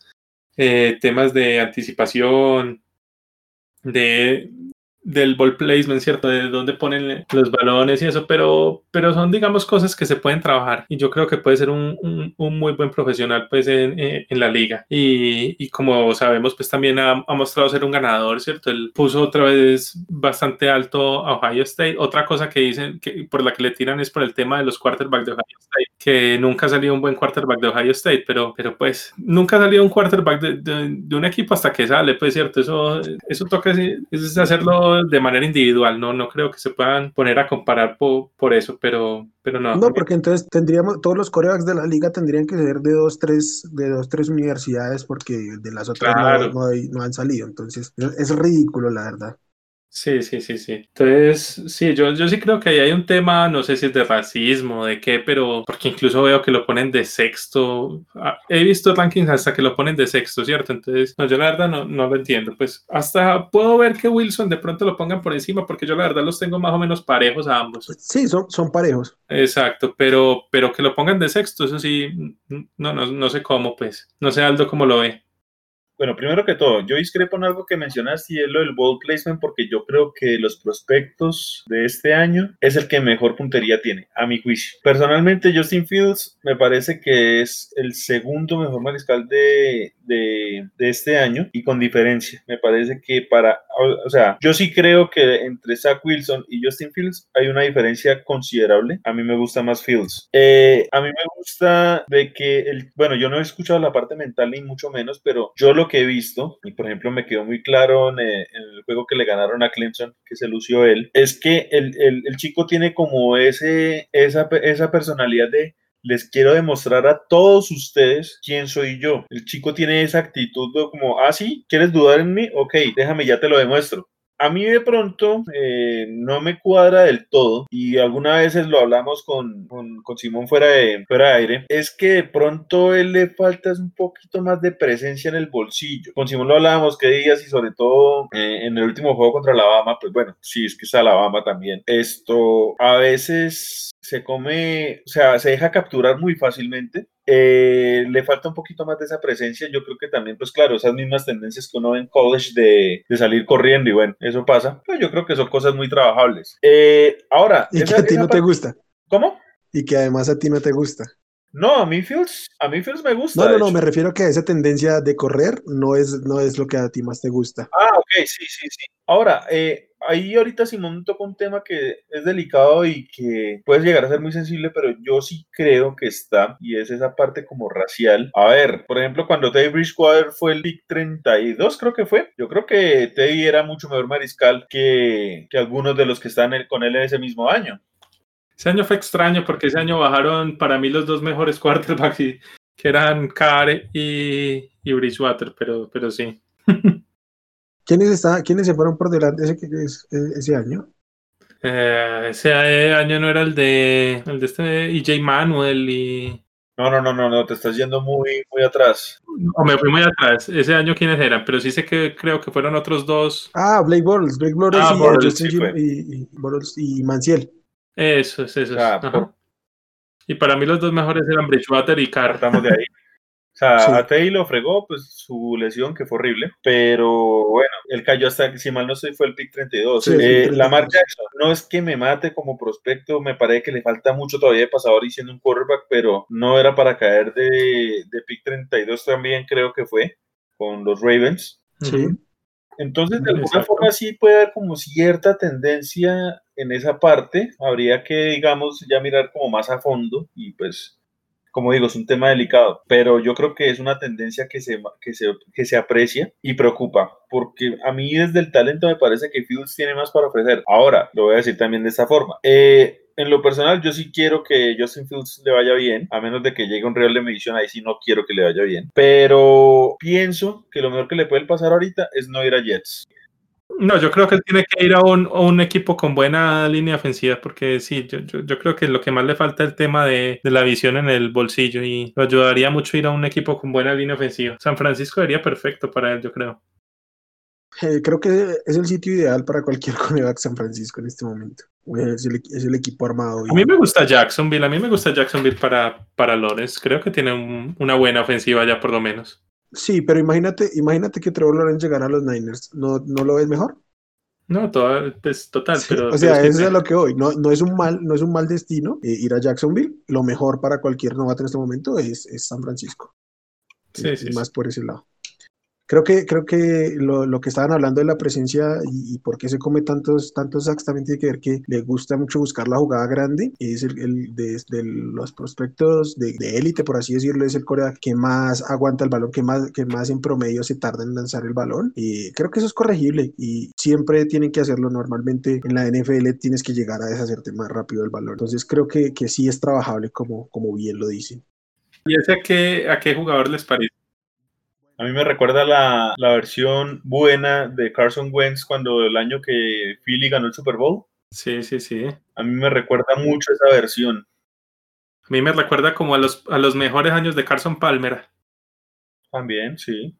Eh, temas de anticipación, de, del ball placement, ¿cierto? De dónde ponen los balones y eso, pero, pero son, digamos, cosas que se pueden trabajar y yo creo que puede ser un, un, muy buen profesional, pues, en, en la liga. Y, y, como sabemos, pues, también ha, ha, mostrado ser un ganador, ¿cierto? Él puso otra vez bastante alto a Ohio State. Otra cosa que dicen, que por la que le tiran es por el tema de los quarterbacks de Ohio State, que nunca ha salido un buen quarterback de Ohio State, pero, pero pues, nunca ha salido un quarterback de, de, un equipo hasta que sale, pues, ¿cierto? Eso, eso toca es hacerlo de manera individual, no, no creo que se puedan poner a comparar por, eso, pero, pero no. No, porque entonces tendríamos, todos los corebacks de la liga tendrían que ser de dos, tres, de dos, tres universidades, porque de las otras no, no, han salido. Entonces, es ridículo, la verdad. Sí, sí, sí, sí. Entonces, sí, yo, yo sí creo que ahí hay un tema, no sé si es de racismo, de qué, pero porque incluso veo que lo ponen de sexto. Ah, he visto rankings hasta que lo ponen de sexto, ¿cierto? Entonces, no, yo la verdad no, no lo entiendo. Pues hasta puedo ver que Wilson de pronto lo pongan por encima, porque yo la verdad los tengo más o menos parejos a ambos. Sí, son, son parejos. Exacto, pero, pero que lo pongan de sexto, eso sí, no, no, no sé cómo, pues. No sé Aldo cómo lo ve. Bueno, primero que todo, yo discrepo en algo que mencionaste y es lo del ball placement porque yo creo que los prospectos de este año es el que mejor puntería tiene, a mi juicio. Personalmente, Justin Fields me parece que es el segundo mejor mariscal de, de, este año y con diferencia. Me parece que para, o sea, yo sí creo que entre Zach Wilson y Justin Fields hay una diferencia considerable. A mí me gusta más Fields. Eh, a mí me gusta de que, el, bueno, yo no he escuchado la parte mental ni mucho menos, pero yo lo que he visto, y por ejemplo me quedó muy claro en, eh, el juego que le ganaron a Clemson, que se lució él, es que el, el, chico tiene como ese, esa, esa personalidad de les quiero demostrar a todos ustedes quién soy yo. El chico tiene esa actitud de como, ah, sí, ¿quieres dudar en mí? Ok, déjame, ya te lo demuestro a mí de pronto eh, no me cuadra del todo y algunas veces lo hablamos con, con, Simón fuera de, fuera aire, es que de pronto él le falta un poquito más de presencia en el bolsillo. Con Simón lo hablábamos que días y sobre todo eh, en el último juego contra Alabama, pues bueno, sí, es que es Alabama también. Esto a veces se come, o sea, se deja capturar muy fácilmente eh, le falta un poquito más de esa presencia. Yo creo que también, pues claro, esas mismas tendencias que uno ve en college de, salir corriendo y bueno, eso pasa. Pues yo creo que son cosas muy trabajables. Eh, ahora. Y que a ti no te gusta. ¿Cómo? Y que además a ti no te gusta. No, a mí Fields, a mí Fields me gusta. No, no, no, me refiero a que esa tendencia de correr no es, no es lo que a ti más te gusta. Ah, ok, sí, sí, sí. Ahora, eh, ahí ahorita Simón toca un tema que es delicado y que puede llegar a ser muy sensible, pero yo sí creo que está, y es esa parte como racial. A ver, por ejemplo, cuando Teddy Bridgewater fue el Big 32, creo que fue, yo creo que Teddy era mucho mejor mariscal que, que algunos de los que están con él en ese mismo año. Ese año fue extraño porque ese año bajaron para mí los dos mejores quarterbacks, que eran Carr y, y Bridgewater, pero, pero sí. ¿Quiénes, está, ¿Quiénes se fueron por delante ese, ese año? Eh, ese año no era el de, el de este EJ Manuel y... No, no, no, no, no, te estás yendo muy, muy atrás. No, me fui muy atrás. Ese año, ¿quiénes eran? Pero sí sé que creo que fueron otros dos. Ah, Blake Bortles, Blake Bortles ah, y, Justin y, y, y Manciel. Eso es, eso Y para mí los dos mejores eran Bridgewater y Carr. Estamos de ahí. Sea, a Teddy lo fregó, pues su lesión, que fue horrible, pero bueno, él cayó hasta, si mal no sé, fue el pick 32. Eh, Lamar Jackson, no es que me mate como prospecto, me parece que le falta mucho todavía de pasador y siendo un quarterback, pero no era para caer de, de pick 32 también, creo que fue, con los Ravens. Sí. Entonces, de alguna forma sí puede haber como cierta tendencia en esa parte. Habría que, digamos, ya mirar como más a fondo y pues, como digo, es un tema delicado, pero yo creo que es una tendencia que se, que se, que se aprecia y preocupa, porque a mí desde el talento me parece que Fields tiene más para ofrecer. Ahora, lo voy a decir también de esta forma. Eh, en lo personal, yo sí quiero que Justin Fields le vaya bien, a menos de que llegue un Real de Medición, ahí sí no quiero que le vaya bien. Pero pienso que lo mejor que le puede pasar ahorita es no ir a Jets. No, yo creo que él tiene que ir a un, equipo con buena línea ofensiva, porque sí, yo, yo, creo que lo que más le falta es el tema de, de, la visión en el bolsillo y lo ayudaría mucho ir a un equipo con buena línea ofensiva. San Francisco sería perfecto para él, yo creo. Eh, creo que es el sitio ideal para cualquier coreback San Francisco en este momento. Es el, equipo armado. A mí me gusta Jacksonville, a mí me gusta Jacksonville para, para Lawrence. Creo que tiene una buena ofensiva ya por lo menos. Sí, pero imagínate, imagínate que Trevor Lawrence llegara a los Niners. ¿No, no lo ves mejor? No, todo, pues, total, pero... O sea, eso es lo que hoy. No, no, es un mal, no es un mal destino eh, ir a Jacksonville. Lo mejor para cualquier novato en este momento es, San Francisco. Sí, sí. Más por ese lado. Creo que, creo que lo, lo que estaban hablando de la presencia y, por qué se come tantos, tantos sacks también tiene que ver que le gusta mucho buscar la jugada grande. Es el, el de, los prospectos de élite, por así decirlo, es el coreback que más aguanta el balón, que más, que más en promedio se tarda en lanzar el balón. Y creo que eso es corregible y siempre tienen que hacerlo. Normalmente en la NFL tienes que llegar a deshacerte más rápido del balón. Entonces creo que, que sí es trabajable como, como bien lo dicen. ¿Y ese a qué, a qué jugador les parece? A mí me recuerda la, la, versión buena de Carson Wentz cuando el año que Philly ganó el Super Bowl. Sí, sí, sí. A mí me recuerda mucho esa versión. A mí me recuerda como a los, a los mejores años de Carson Palmer. También, sí.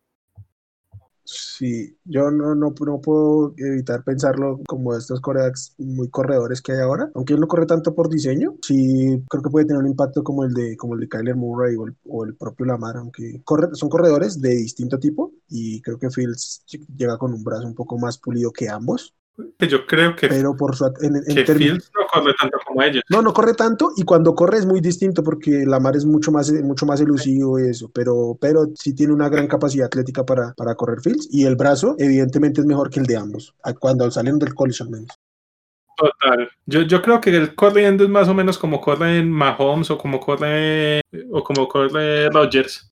Sí, yo no, no, puedo evitar pensarlo como estos corebacks muy corredores que hay ahora, aunque él no corre tanto por diseño, sí creo que puede tener un impacto como el de, como el de Kyler Murray o el, propio Lamar, aunque son corredores de distinto tipo y creo que Fields llega con un brazo un poco más pulido que ambos. Yo creo que, pero por su, en, en que Fields no corre tanto como ellos. No, no corre tanto y cuando corre es muy distinto porque Lamar es mucho más, mucho más elusivo y eso, pero, pero sí tiene una gran capacidad atlética para, para correr Fields y el brazo evidentemente es mejor que el de ambos, cuando salen del college al menos. Total. Yo, yo creo que el corriendo es más o menos como corre Mahomes o como corre o como corre Rodgers.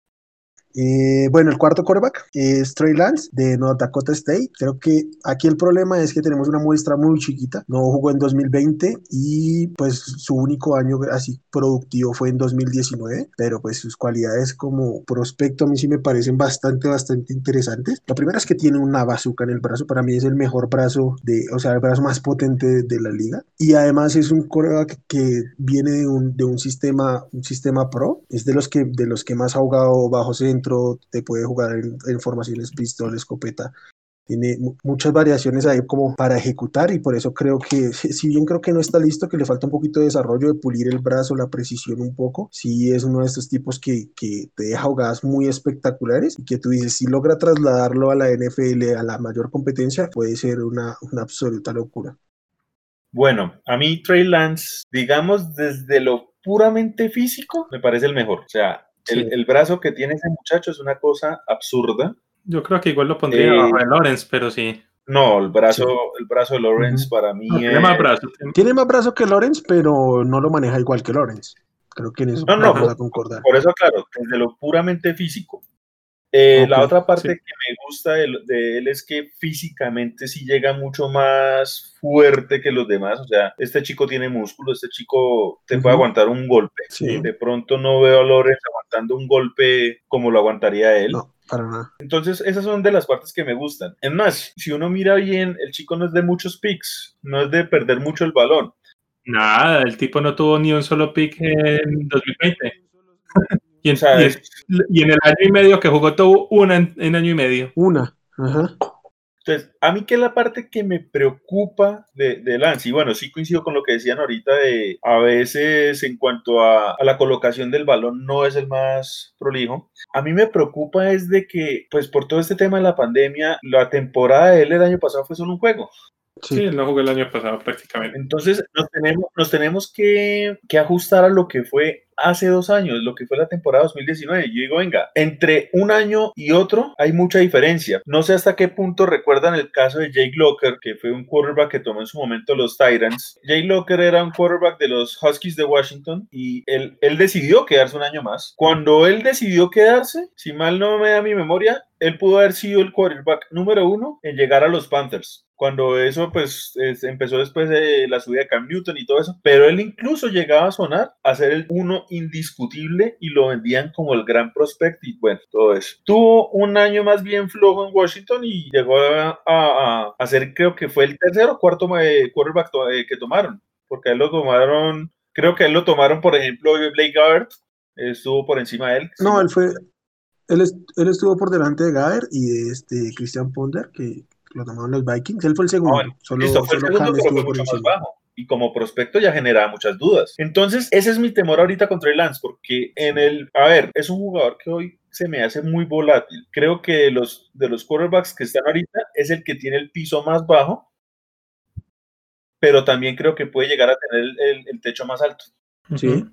Eh, bueno, el cuarto quarterback es Trey Lance de North Dakota State. Creo que aquí el problema es que tenemos una muestra muy chiquita. No jugó en 2020 y pues su único año así productivo fue en 2019, pero pues sus cualidades como prospecto a mí sí me parecen bastante, bastante interesantes. La primera es que tiene una bazooka en el brazo. Para mí es el mejor brazo de, o sea, el brazo más potente de, de la liga. Y además es un quarterback que viene de un, de un sistema, un sistema pro. Es de los que, de los que más ha jugado bajo centro te puede jugar en, en formaciones pistola, escopeta. Tiene muchas variaciones ahí como para ejecutar y por eso creo que, si bien creo que no está listo, que le falta un poquito de desarrollo, de pulir el brazo, la precisión un poco, sí es uno de estos tipos que, que te deja jugadas muy espectaculares y que tú dices, si logra trasladarlo a la NFL, a la mayor competencia, puede ser una, una absoluta locura. Bueno, a mí Trey Lance, digamos desde lo puramente físico, me parece el mejor. O sea, el, sí. el, brazo que tiene ese muchacho es una cosa absurda. Yo creo que igual lo pondría eh, de Lawrence, pero sí. No, el brazo, sí. el brazo de Lawrence uh -huh. para mí no, es... tiene más brazo. Tiene más brazo que Lawrence, pero no lo maneja igual que Lawrence. Creo que en eso no, no, por, concordar. por eso, claro, desde lo puramente físico. Eh, okay, la otra parte sí. que me gusta de, de, él es que físicamente sí llega mucho más fuerte que los demás. O sea, este chico tiene músculo, este chico te uh -huh. puede aguantar un golpe. Sí. De pronto no veo a Lorenz aguantando un golpe como lo aguantaría él. No. Para nada. Entonces, esas son de las partes que me gustan. Es más, si uno mira bien, el chico no es de muchos picks, no es de perder mucho el balón. Nada, el tipo no tuvo ni un solo pick en 2020. Y en, o sea, y, es, y en, el año y medio que jugó tuvo una en, en año y medio. Una. Ajá. Entonces, a mí que es la parte que me preocupa de, de, Lance, y bueno, sí coincido con lo que decían ahorita de a veces en cuanto a, a, la colocación del balón no es el más prolijo. A mí me preocupa es de que, pues por todo este tema de la pandemia, la temporada de él el año pasado fue solo un juego. Sí, sí no jugué el año pasado prácticamente. Entonces nos tenemos, nos tenemos que, que, ajustar a lo que fue hace dos años, lo que fue la temporada 2019. Yo digo, venga, entre un año y otro hay mucha diferencia. No sé hasta qué punto recuerdan el caso de Jake Locker, que fue un quarterback que tomó en su momento los Tyrants. Jake Locker era un quarterback de los Huskies de Washington y él, él decidió quedarse un año más. Cuando él decidió quedarse, si mal no me da mi memoria, él pudo haber sido el quarterback número uno en llegar a los Panthers cuando eso pues es, empezó después de la subida de Cam Newton y todo eso, pero él incluso llegaba a sonar a ser el uno indiscutible y lo vendían como el gran prospect y bueno, todo eso. Tuvo un año más bien flojo en Washington y llegó a, a, ser creo que fue el tercero o cuarto eh, quarterback to, eh, que tomaron, porque él lo tomaron, creo que él lo tomaron por ejemplo Blake Gard, estuvo por encima de él. No, él fue, él, él estuvo por delante de Gaer y de este Christian Ponder, que lo tomaron los Vikings, él fue el segundo. Solo, listo, fue solo el segundo, pero fue mucho más bajo. Y como prospecto ya generaba muchas dudas. Entonces, ese es mi temor ahorita contra el Lance, porque en el, a ver, es un jugador que hoy se me hace muy volátil. Creo que de los, de los quarterbacks que están ahorita es el que tiene el piso más bajo, pero también creo que puede llegar a tener el, el, el techo más alto. Sí.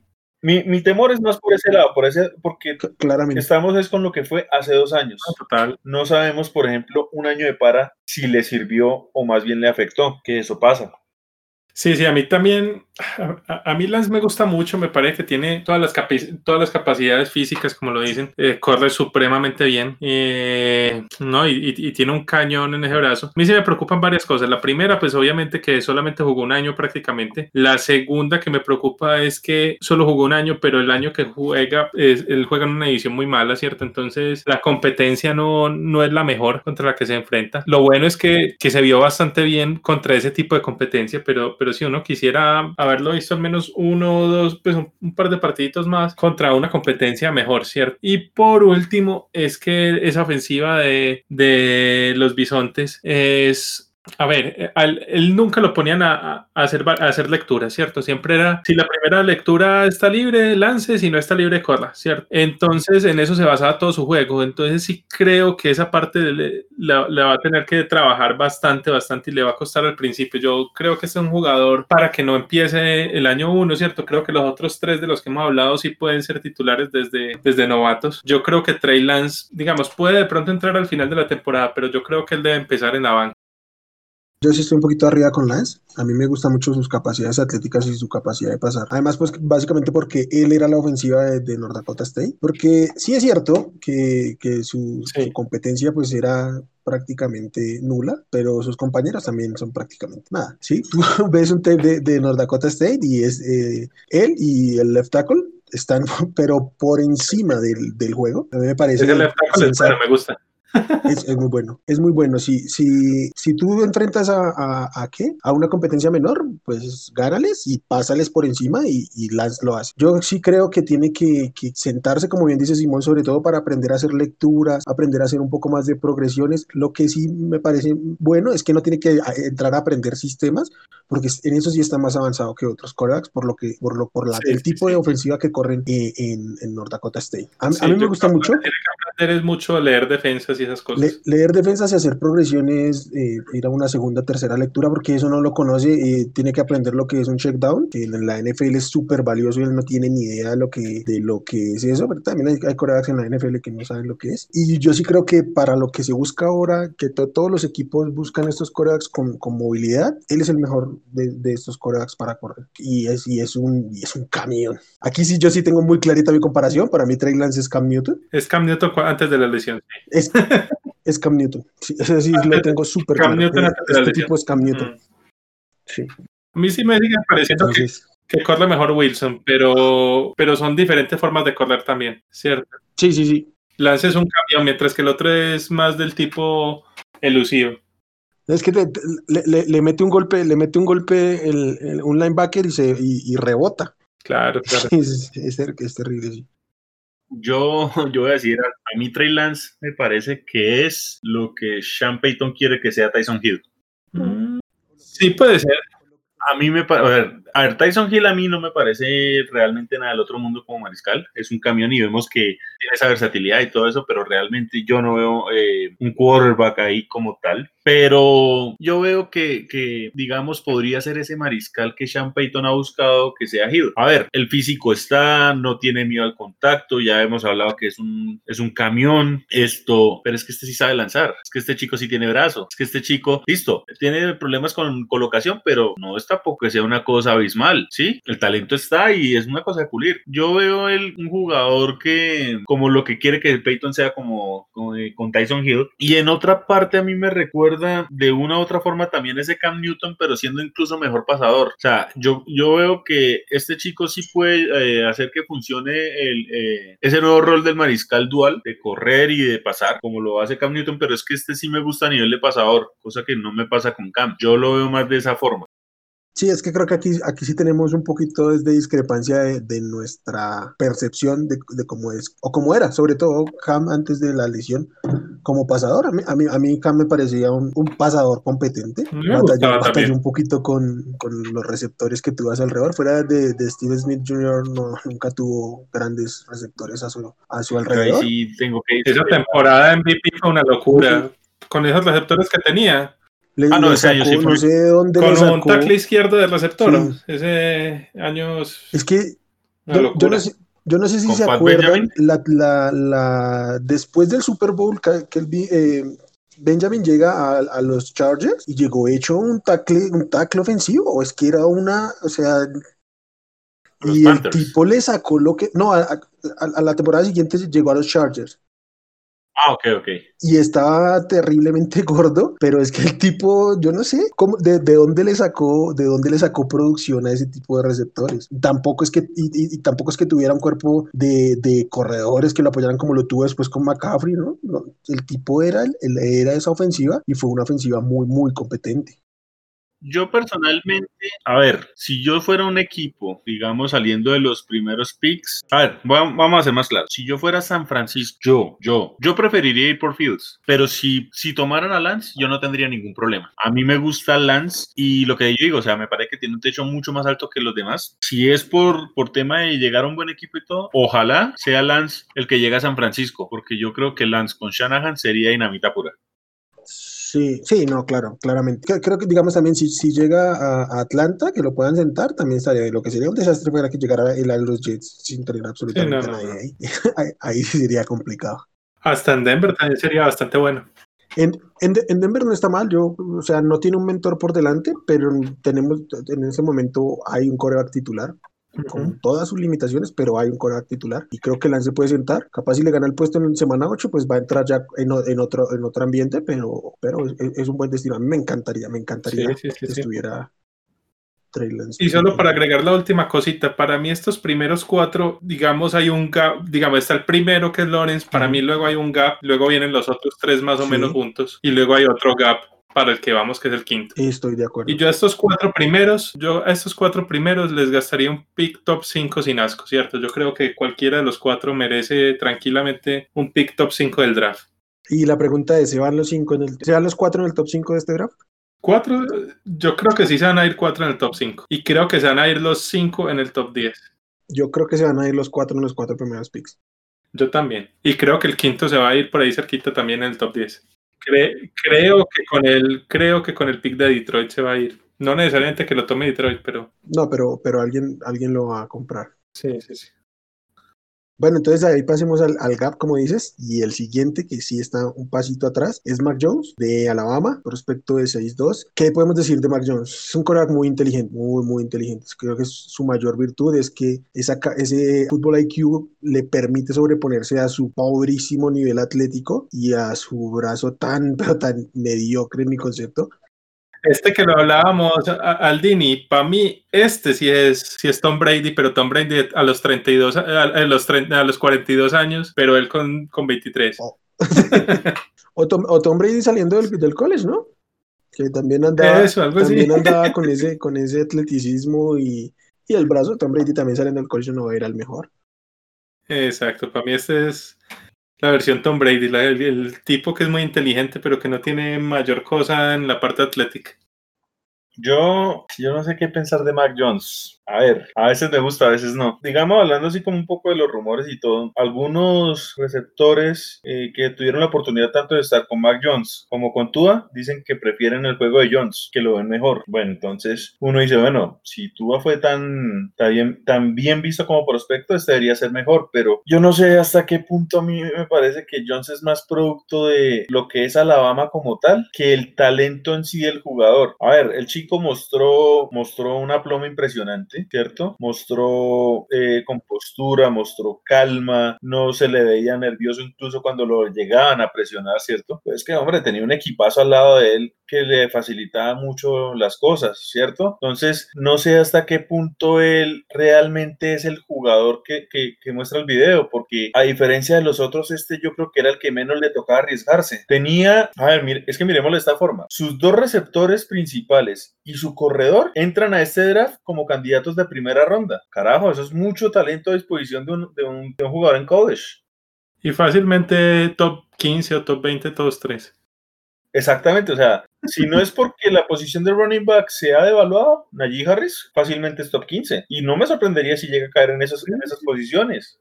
Mi, mi, temor es más por ese lado, por ese, porque Claramente. estamos es con lo que fue hace dos años. Total. No sabemos, por ejemplo, un año de para si le sirvió o más bien le afectó, que eso pasa. Sí, sí, a mí también, a, a, mí Lance me gusta mucho, me parece que tiene todas las, todas las capacidades físicas, como lo dicen, eh, corre supremamente bien, eh, ¿no? Y, y, y, tiene un cañón en ese brazo. A mí sí me preocupan varias cosas. La primera, pues obviamente que solamente jugó un año prácticamente. La segunda que me preocupa es que solo jugó un año, pero el año que juega, es, él juega en una edición muy mala, ¿cierto? Entonces la competencia no, no es la mejor contra la que se enfrenta. Lo bueno es que, que se vio bastante bien contra ese tipo de competencia, pero, pero si uno quisiera haberlo visto al menos uno o dos, pues un, un, par de partiditos más contra una competencia mejor, ¿cierto? Y por último, es que esa ofensiva de, de los bisontes es a ver, al, él nunca lo ponían a, a, hacer, a hacer lectura, ¿cierto? Siempre era, si la primera lectura está libre, lance, si no está libre, corra, ¿cierto? Entonces, en eso se basaba todo su juego. Entonces, sí creo que esa parte la, va a tener que trabajar bastante, bastante y le va a costar al principio. Yo creo que es un jugador para que no empiece el año uno, ¿cierto? Creo que los otros tres de los que hemos hablado sí pueden ser titulares desde, desde novatos. Yo creo que Trey Lance, digamos, puede de pronto entrar al final de la temporada, pero yo creo que él debe empezar en la banca. Yo sí estoy un poquito arriba con Lance. A mí me gustan mucho sus capacidades atléticas y su capacidad de pasar. Además, pues básicamente porque él era la ofensiva de, de North Dakota State. Porque sí es cierto que, que su, sí. su, competencia pues era prácticamente nula, pero sus compañeros también son prácticamente nada. Sí, tú ves un tape de, de North Dakota State y es eh, él y el left tackle están, pero por encima del, del juego. A mí me parece. Es el left tackle, pero me gusta. Es, es, muy bueno, es muy bueno. Si, si, si tú enfrentas a, a, a, qué? A una competencia menor, pues gánales y pásales por encima y, y Lance lo hace. Yo sí creo que tiene que, que, sentarse, como bien dice Simón, sobre todo para aprender a hacer lecturas, aprender a hacer un poco más de progresiones. Lo que sí me parece bueno es que no tiene que entrar a aprender sistemas, porque en eso sí está más avanzado que otros corebacks, por lo que, por lo, por la, sí, el tipo sí, de ofensiva que corren en, en, en North Dakota State. A, a mí me gusta mucho. Tiene que aprender es mucho leer defensas y esas cosas. Le, leer defensas y hacer progresiones, eh, ir a una segunda, tercera lectura, porque eso no lo conoce, eh, tiene que aprender lo que es un check down, que en la NFL es súper valioso y él no tiene ni idea de lo que, de lo que es eso, pero también hay, hay corebacks en la NFL que no saben lo que es. Y yo sí creo que para lo que se busca ahora, que to, todos los equipos buscan estos corebacks con, con, movilidad, él es el mejor de, de estos corebacks para correr. Y es, y, es un, y es un camión. Aquí sí, yo sí tengo muy clarita mi comparación. Para mí, Trey Lance es Cam Newton. Es Cam Newton antes de la lesión. Es, es Cam Newton. Sí, ese sí lo tengo súper claro. Newton Este tipo es Cam Newton. Mm. Sí. A mí sí me sigue pareciendo Entonces, que, que, corre mejor Wilson, pero, pero son diferentes formas de correr también, ¿cierto? Sí, sí, sí. Lance es un cambio, mientras que el otro es más del tipo elusivo. Es que le, le, le mete un golpe, le mete un golpe el, el, un linebacker y se y, y rebota. Claro, claro. Es, es, es terrible, sí. Yo, yo voy a decir, a mí Trey Lance me parece que es lo que Sean Payton quiere que sea Tyson Hill. Mm, sí, puede ser. A mí me parece, a ver, Tyson Hill a mí no me parece realmente nada del otro mundo como mariscal. Es un camión y vemos que tiene esa versatilidad y todo eso, pero realmente yo no veo eh, un quarterback ahí como tal. Pero yo veo que, que, digamos, podría ser ese mariscal que Sean Payton ha buscado que sea Hill. A ver, el físico está, no tiene miedo al contacto, ya hemos hablado que es un, es un camión, esto, pero es que este sí sabe lanzar, es que este chico sí tiene brazo, es que este chico, listo, tiene problemas con colocación, pero no es tampoco que sea una cosa abismal, ¿sí? El talento está y es una cosa de pulir. Yo veo el, un jugador que, como lo que quiere que Payton sea como, como con Tyson Hill, y en otra parte a mí me recuerda de una u otra forma también ese Cam Newton, pero siendo incluso mejor pasador. O sea, yo, yo veo que este chico sí puede eh, hacer que funcione el, eh, ese nuevo rol del mariscal dual, de correr y de pasar, como lo hace Cam Newton, pero es que este sí me gusta a nivel de pasador, cosa que no me pasa con Cam. Yo lo veo más de esa forma. Sí, es que creo que aquí, aquí sí tenemos un poquito de discrepancia de, de nuestra percepción de, de, cómo es, o cómo era, sobre todo Cam antes de la lesión como pasador. A mí, a mí, a mí Cam me parecía un, un pasador competente. Batalló, batalló, un poquito con, con, los receptores que tuvo a su alrededor. Fuera de, de Steve Smith Jr., no, nunca tuvo grandes receptores a su, a su alrededor. Sí, tengo que Esa temporada MVP fue una locura. Con esos receptores que tenía. Le, ah, no, ese año sí fue. No sé dónde Con un tackle izquierdo del receptor. Sí. Ese año. Es que Yo, no sé, yo, no sé, si se acuerdan, la, la, la, después del Super Bowl, que, que eh, Benjamin llega a, los Chargers y llegó hecho un tackle, un tackle ofensivo, o es que era una, o sea, y el tipo le sacó lo que, no, a, la temporada siguiente llegó a los Chargers Ah, ok, ok. Y estaba terriblemente gordo, pero es que el tipo, yo no sé cómo, de, dónde le sacó, de dónde le sacó producción a ese tipo de receptores. Tampoco es que, y, tampoco es que tuviera un cuerpo de, corredores que lo apoyaran como lo tuvo después con McCaffrey, ¿no? el tipo era, era esa ofensiva y fue una ofensiva muy, muy competente. Yo personalmente, a ver, si yo fuera un equipo, digamos, saliendo de los primeros picks, a ver, vamos a ser más claros. Si yo fuera San Francisco, yo, yo, yo preferiría ir por Fields, pero si, si tomaran a Lance, yo no tendría ningún problema. A mí me gusta Lance y lo que yo digo, o sea, me parece que tiene un techo mucho más alto que los demás. Si es por, por tema de llegar a un buen equipo y todo, ojalá sea Lance el que llegue a San Francisco, porque yo creo que Lance con Shanahan sería dinamita pura. Sí, sí, no, claro, claramente. Creo que, digamos, también si, si llega a, Atlanta, que lo puedan sentar, también estaría Lo que sería un desastre fuera que llegara el a los Jets sin tener absolutamente nadie ahí. ahí. sería complicado. Hasta en Denver también sería bastante bueno. En, en, en, Denver no está mal, yo, o sea, no tiene un mentor por delante, pero tenemos, en ese momento hay un coreback titular con todas sus limitaciones, pero hay un coreback titular y creo que Lance puede sentar. Capaz si le gana el puesto en semana 8, pues va a entrar ya en, en otro, en otro ambiente, pero, pero es, un buen destino. A mí me encantaría, me encantaría que estuviera. Y solo para agregar la última cosita, para mí estos primeros cuatro, digamos, hay un gap, digamos, está el primero que es Lawrence, para mí luego hay un gap, luego vienen los otros tres más o menos juntos y luego hay otro gap para el que vamos, que es el quinto. Estoy de acuerdo. Y yo a estos cuatro primeros, yo a estos cuatro primeros les gastaría un pick top 5 sin asco, ¿cierto? Yo creo que cualquiera de los cuatro merece tranquilamente un pick top 5 del draft. Y la pregunta es, ¿se van los cinco en el, ¿se van los cuatro en el top 5 de este draft? Cuatro, yo creo que sí se van a ir cuatro en el top 5. Y creo que se van a ir los cinco en el top 10. Yo creo que se van a ir los cuatro en los cuatro primeros picks. Yo también. Y creo que el quinto se va a ir por ahí cerquita también en el top 10 creo que con el creo que con el pick de Detroit se va a ir. No necesariamente que lo tome Detroit, pero. No, pero, pero alguien, alguien lo va a comprar. Sí, sí, sí. Bueno, entonces ahí pasemos al, gap, como dices, y el siguiente, que sí está un pasito atrás, es Mac Jones de Alabama, prospecto de 6-2. ¿Qué podemos decir de Mac Jones? Es un coreback muy inteligente, muy, muy inteligente. Creo que su mayor virtud es que esa, ese fútbol IQ le permite sobreponerse a su pobrísimo nivel atlético y a su brazo tan, pero tan mediocre en mi concepto, este que lo hablábamos, Aldini, para mí este sí es, sí es Tom Brady, pero Tom Brady a los 32, a, los, a los 42 años, pero él con, con 23. o, Tom, Brady saliendo del, del college, ¿no? Que también andaba, también andaba con, ese, con ese atleticismo y, y el brazo Tom Brady también saliendo del college no era el mejor. Exacto, para mí este es la versión Tom Brady, el, tipo que es muy inteligente, pero que no tiene mayor cosa en la parte atlética. Yo, yo no sé qué pensar de Mac Jones. A ver, a veces me gusta, a veces no. Digamos, hablando así como un poco de los rumores y todo, algunos receptores eh, que tuvieron la oportunidad tanto de estar con Mac Jones como con Tua dicen que prefieren el juego de Jones, que lo ven mejor. Bueno, entonces uno dice, bueno, si Tua fue tan, tan, bien, visto como prospecto, este debería ser mejor, pero yo no sé hasta qué punto a mí me parece que Jones es más producto de lo que es Alabama como tal que el talento en sí del jugador. A ver, el chico mostró, mostró una ploma impresionante ¿cierto? Mostró eh, compostura, mostró calma, no se le veía nervioso incluso cuando lo llegaban a presionar, ¿cierto? Pues que, hombre, tenía un equipazo al lado de él que le facilitaba mucho las cosas, ¿cierto? Entonces, no sé hasta qué punto él realmente es el jugador que, que, muestra el video, porque a diferencia de los otros, este yo creo que era el que menos le tocaba arriesgarse. Tenía, a ver, es que miremoslo de esta forma, sus dos receptores principales y su corredor entran a este draft como candidatos de primera ronda. Carajo, eso es mucho talento a disposición de un, de un, jugador en college. Y fácilmente top 15 o top 20 todos tres. Exactamente, o sea, si no es porque la posición de running back se ha devaluado, Najee Harris fácilmente es top 15. Y no me sorprendería si llega a caer en esas, en esas posiciones.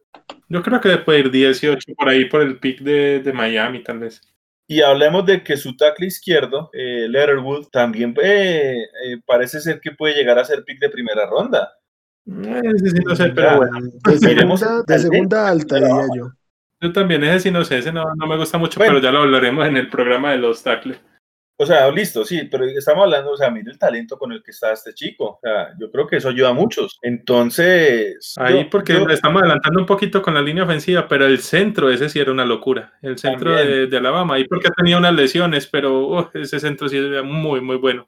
Yo creo que puede ir 18 por ahí por el pick de, de Miami, tal vez. Y hablemos de que su tackle izquierdo, eh, Letterwood, también eh, eh, parece ser que puede llegar a ser pick de primera ronda. Sí no sé, pero bueno. De segunda, de segunda alta, diría yo. Yo también, ese sí no sé, ese no, no me gusta mucho, pero ya lo hablaremos en el programa de los tackles. O sea, listo, sí, pero estamos hablando, o sea, mire el talento con el que está este chico. O sea, yo creo que eso ayuda a muchos. Entonces. Ahí, porque estamos adelantando un poquito con la línea ofensiva, pero el centro, ese sí era una locura. El centro de, de, Alabama, ahí porque tenía unas lesiones, pero oh, ese centro sí era muy, muy bueno.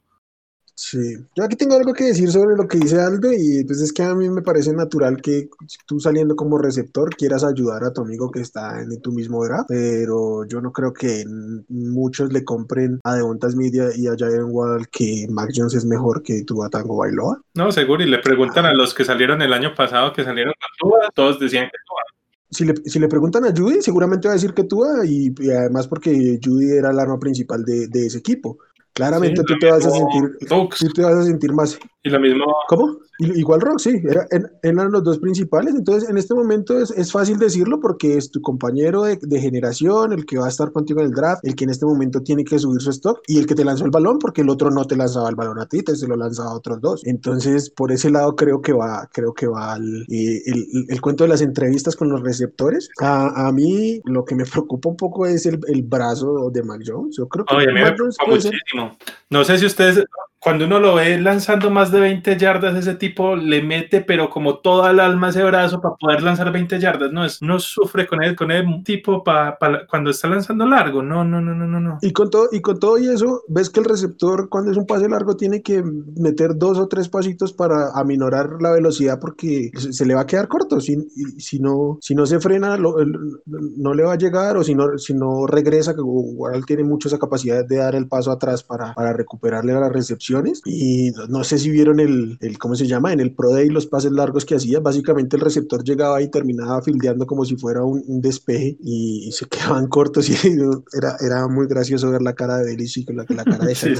Sí, yo aquí tengo algo que decir sobre lo que dice Aldo y pues es que a mí me parece natural que tú saliendo como receptor quieras ayudar a tu amigo que está en tu mismo draft, pero yo no creo que muchos le compren a Devonta Media y a Jalen Wall que Mac Jones es mejor que tu Tango Bailoa. No, seguro, y le preguntan a los que salieron el año pasado que salieron a Tua, todos decían que Tua. Si le, si le, preguntan a Judy, seguramente va a decir que Tua y, y además porque Judy era el arma principal de, de ese equipo. Claramente tú, te vas a sentir, tú te vas a sentir más. Y lo mismo. ¿Cómo? Igual Rock, sí, era, eran los dos principales. Entonces, en este momento es, es fácil decirlo porque es tu compañero de, de, generación, el que va a estar contigo en el draft, el que en este momento tiene que subir su stock y el que te lanzó el balón porque el otro no te lanzaba el balón a ti, te se lo lanzaba a otros dos. Entonces, por ese lado creo que va, creo que va el, el, el cuento de las entrevistas con los receptores. A, a, mí lo que me preocupa un poco es el, brazo de Mac Jones. Yo creo que Oye, Mac Jones muchísimo. No sé si ustedes cuando uno lo ve lanzando más de 20 yardas, ese tipo le mete, pero como toda el alma ese brazo para poder lanzar 20 yardas. No, es, no sufre con él, con el tipo para pa, cuando está lanzando largo. No, no, no, no, no. Y con, todo, y con todo y eso, ves que el receptor, cuando es un pase largo, tiene que meter dos o tres pasitos para aminorar la velocidad porque se, le va a quedar corto. Si, si, no, si no se frena, no le va a llegar, o si no, si no regresa, que igual tiene mucho esa capacidad de dar el paso atrás para, para recuperarle a la recepción y no sé si vieron el, el, ¿cómo se llama? En el Pro Day los pases largos que hacía, básicamente el receptor llegaba y terminaba fildeando como si fuera un, un despeje y, se quedaban cortos y era, era muy gracioso ver la cara de Belichick con la, la cara de sí,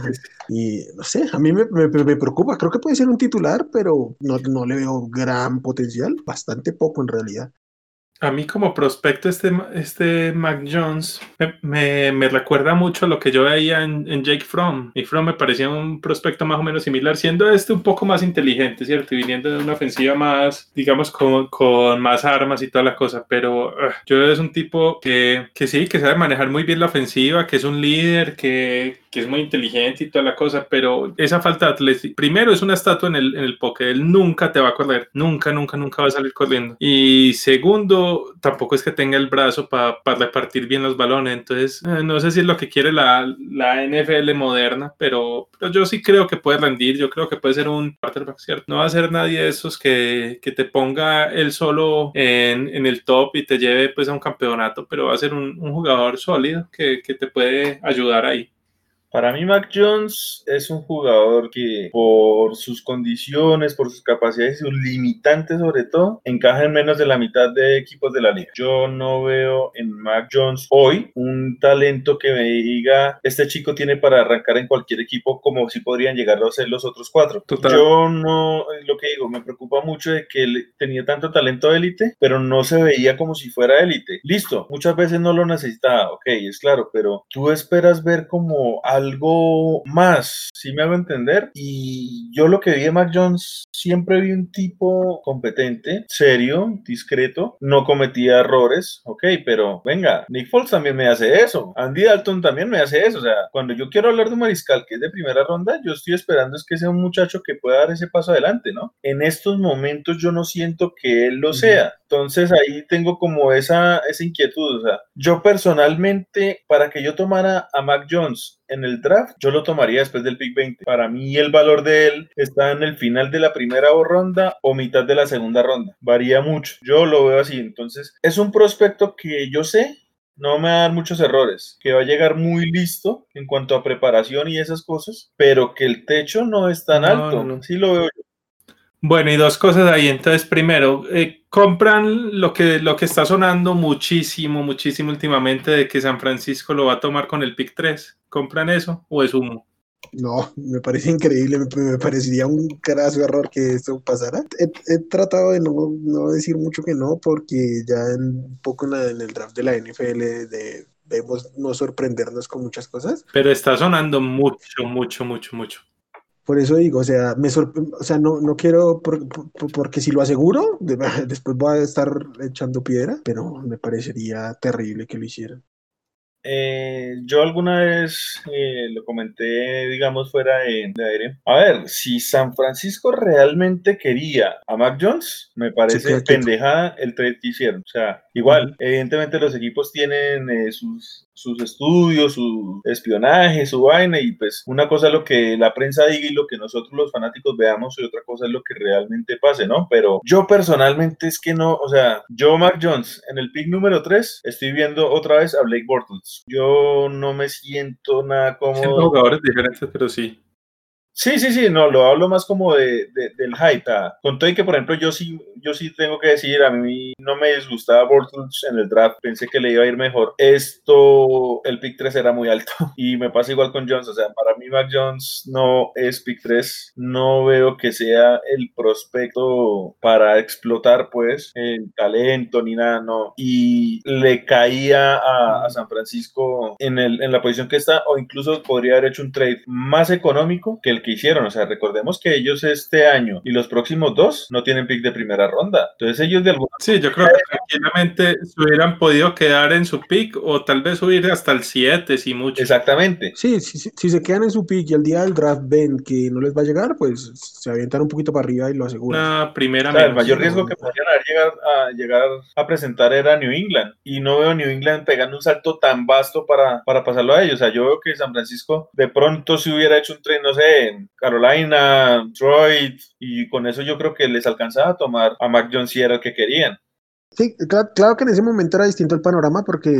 Y no sé, a mí me, me, me, preocupa, creo que puede ser un titular, pero no, no le veo gran potencial, bastante poco en realidad. A mí como prospecto este, este Mac Jones me, me, recuerda mucho a lo que yo veía en, en, Jake Fromm. Y Fromm me parecía un prospecto más o menos similar, siendo este un poco más inteligente, ¿cierto? Y viniendo de una ofensiva más, digamos, con, con más armas y toda la cosa. Pero uh, yo es un tipo que, que sí, que sabe manejar muy bien la ofensiva, que es un líder, que, que es muy inteligente y toda la cosa, pero esa falta de atletismo, primero es una estatua en el, en el poke, él nunca te va a correr, nunca, nunca, nunca va a salir corriendo. Y segundo, tampoco es que tenga el brazo para repartir bien los balones, entonces eh, no sé si es lo que quiere la, la NFL moderna, pero, pero, yo sí creo que puede rendir, yo creo que puede ser un quarterback, ¿cierto? No va a ser nadie de esos que, que te ponga él solo en, en, el top y te lleve pues a un campeonato, pero va a ser un, un jugador sólido que, que te puede ayudar ahí. Para mí, Mac Jones es un jugador que, por sus condiciones, por sus capacidades y sus limitantes, sobre todo, encaja en menos de la mitad de equipos de la liga. Yo no veo en Mac Jones hoy un talento que me diga este chico tiene para arrancar en cualquier equipo como si podrían llegar a ser los otros cuatro. Total. Yo no, lo que digo, me preocupa mucho de que él tenía tanto talento élite, pero no se veía como si fuera élite. Listo, muchas veces no lo necesitaba, ok, es claro, pero tú esperas ver como algo más, si me hago entender. Y yo lo que vi de Mac Jones, siempre vi un tipo competente, serio, discreto, no cometía errores, ok, pero venga, Nick Foles también me hace eso, Andy Dalton también me hace eso, o sea, cuando yo quiero hablar de un mariscal que es de primera ronda, yo estoy esperando es que sea un muchacho que pueda dar ese paso adelante, ¿no? En estos momentos yo no siento que él lo sea. Entonces ahí tengo como esa, esa inquietud. O sea, yo personalmente, para que yo tomara a Mac Jones en el draft, yo lo tomaría después del pick 20. Para mí el valor de él está en el final de la primera ronda o mitad de la segunda ronda. Varía mucho. Yo lo veo así. Entonces es un prospecto que yo sé no me va a dar muchos errores, que va a llegar muy listo en cuanto a preparación y esas cosas, pero que el techo no es tan no, alto. No. Sí lo veo yo. Bueno, y dos cosas ahí. Entonces, primero, eh, compran lo que, lo que está sonando muchísimo, muchísimo últimamente de que San Francisco lo va a tomar con el pick 3. ¿Compran eso o es humo? No, me parece increíble, me, me, parecería un carazo error que esto pasara. He, he tratado de no, no, decir mucho que no, porque ya en, un poco en, la, en el draft de la NFL de, debemos no sorprendernos con muchas cosas. Pero está sonando mucho, mucho, mucho, mucho. Por eso digo, o sea, me o sea, no, no quiero, porque si lo aseguro, después voy a estar echando piedra, pero me parecería terrible que lo hicieran. Eh, yo alguna vez eh, lo comenté, digamos, fuera de, aire. A ver, si San Francisco realmente quería a Mac Jones, me parece pendejada el trade que hicieron. O sea, igual, evidentemente los equipos tienen eh, sus, sus estudios, su espionaje, su vaina, y pues una cosa es lo que la prensa diga y lo que nosotros los fanáticos veamos, y otra cosa es lo que realmente pase, ¿no? Pero yo personalmente es que no, o sea, yo, Mark Jones, en el pick número 3, estoy viendo otra vez a Blake Bortles. Yo no me siento nada como... Siento jugadores diferentes, pero sí. Sí, sí, sí, no, lo hablo más como de, del hype. Con todo y que, por ejemplo, yo sí, yo sí tengo que decir, a mí no me disgustaba Bortles en el draft, pensé que le iba a ir mejor. Esto, el pick 3 era muy alto y me pasa igual con Jones, o sea, para mí Mac Jones no es pick 3, no veo que sea el prospecto para explotar, pues, el talento ni nada, no. Y le caía a, a San Francisco en, el, en la posición que está, o incluso podría haber hecho un trade más económico que el que hicieron. O sea, recordemos que ellos este año y los próximos dos no tienen pick de primera ronda. Entonces ellos de alguna Sí, yo creo que tranquilamente se hubieran podido quedar en su pick o tal vez subir hasta el 7, si mucho. Exactamente. Sí, si se quedan en su pick y el día del draft ven que no les va a llegar, pues se avientan un poquito para arriba y lo aseguran. Una primera el mayor riesgo que podrían haber llegar a, llegar a presentar era New England. Y no veo New England pegando un salto tan vasto para, para pasarlo a ellos. O sea, yo veo que San Francisco de pronto si hubiera hecho un tren, no sé, Carolina, Detroit, y con eso yo creo que les alcanzaba a tomar a Mac Jones si era el que querían. Sí, claro, que en ese momento era distinto el panorama porque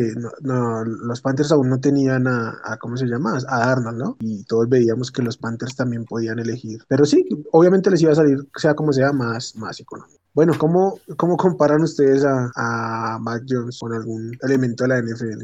los Panthers aún no tenían a, ¿cómo se llama? A Arnold, ¿no? Y todos veíamos que los Panthers también podían elegir. Pero sí, obviamente les iba a salir, sea como sea, más, más económico. Bueno, ¿cómo, cómo comparan ustedes a, a Mac Jones con algún elemento de la NFL?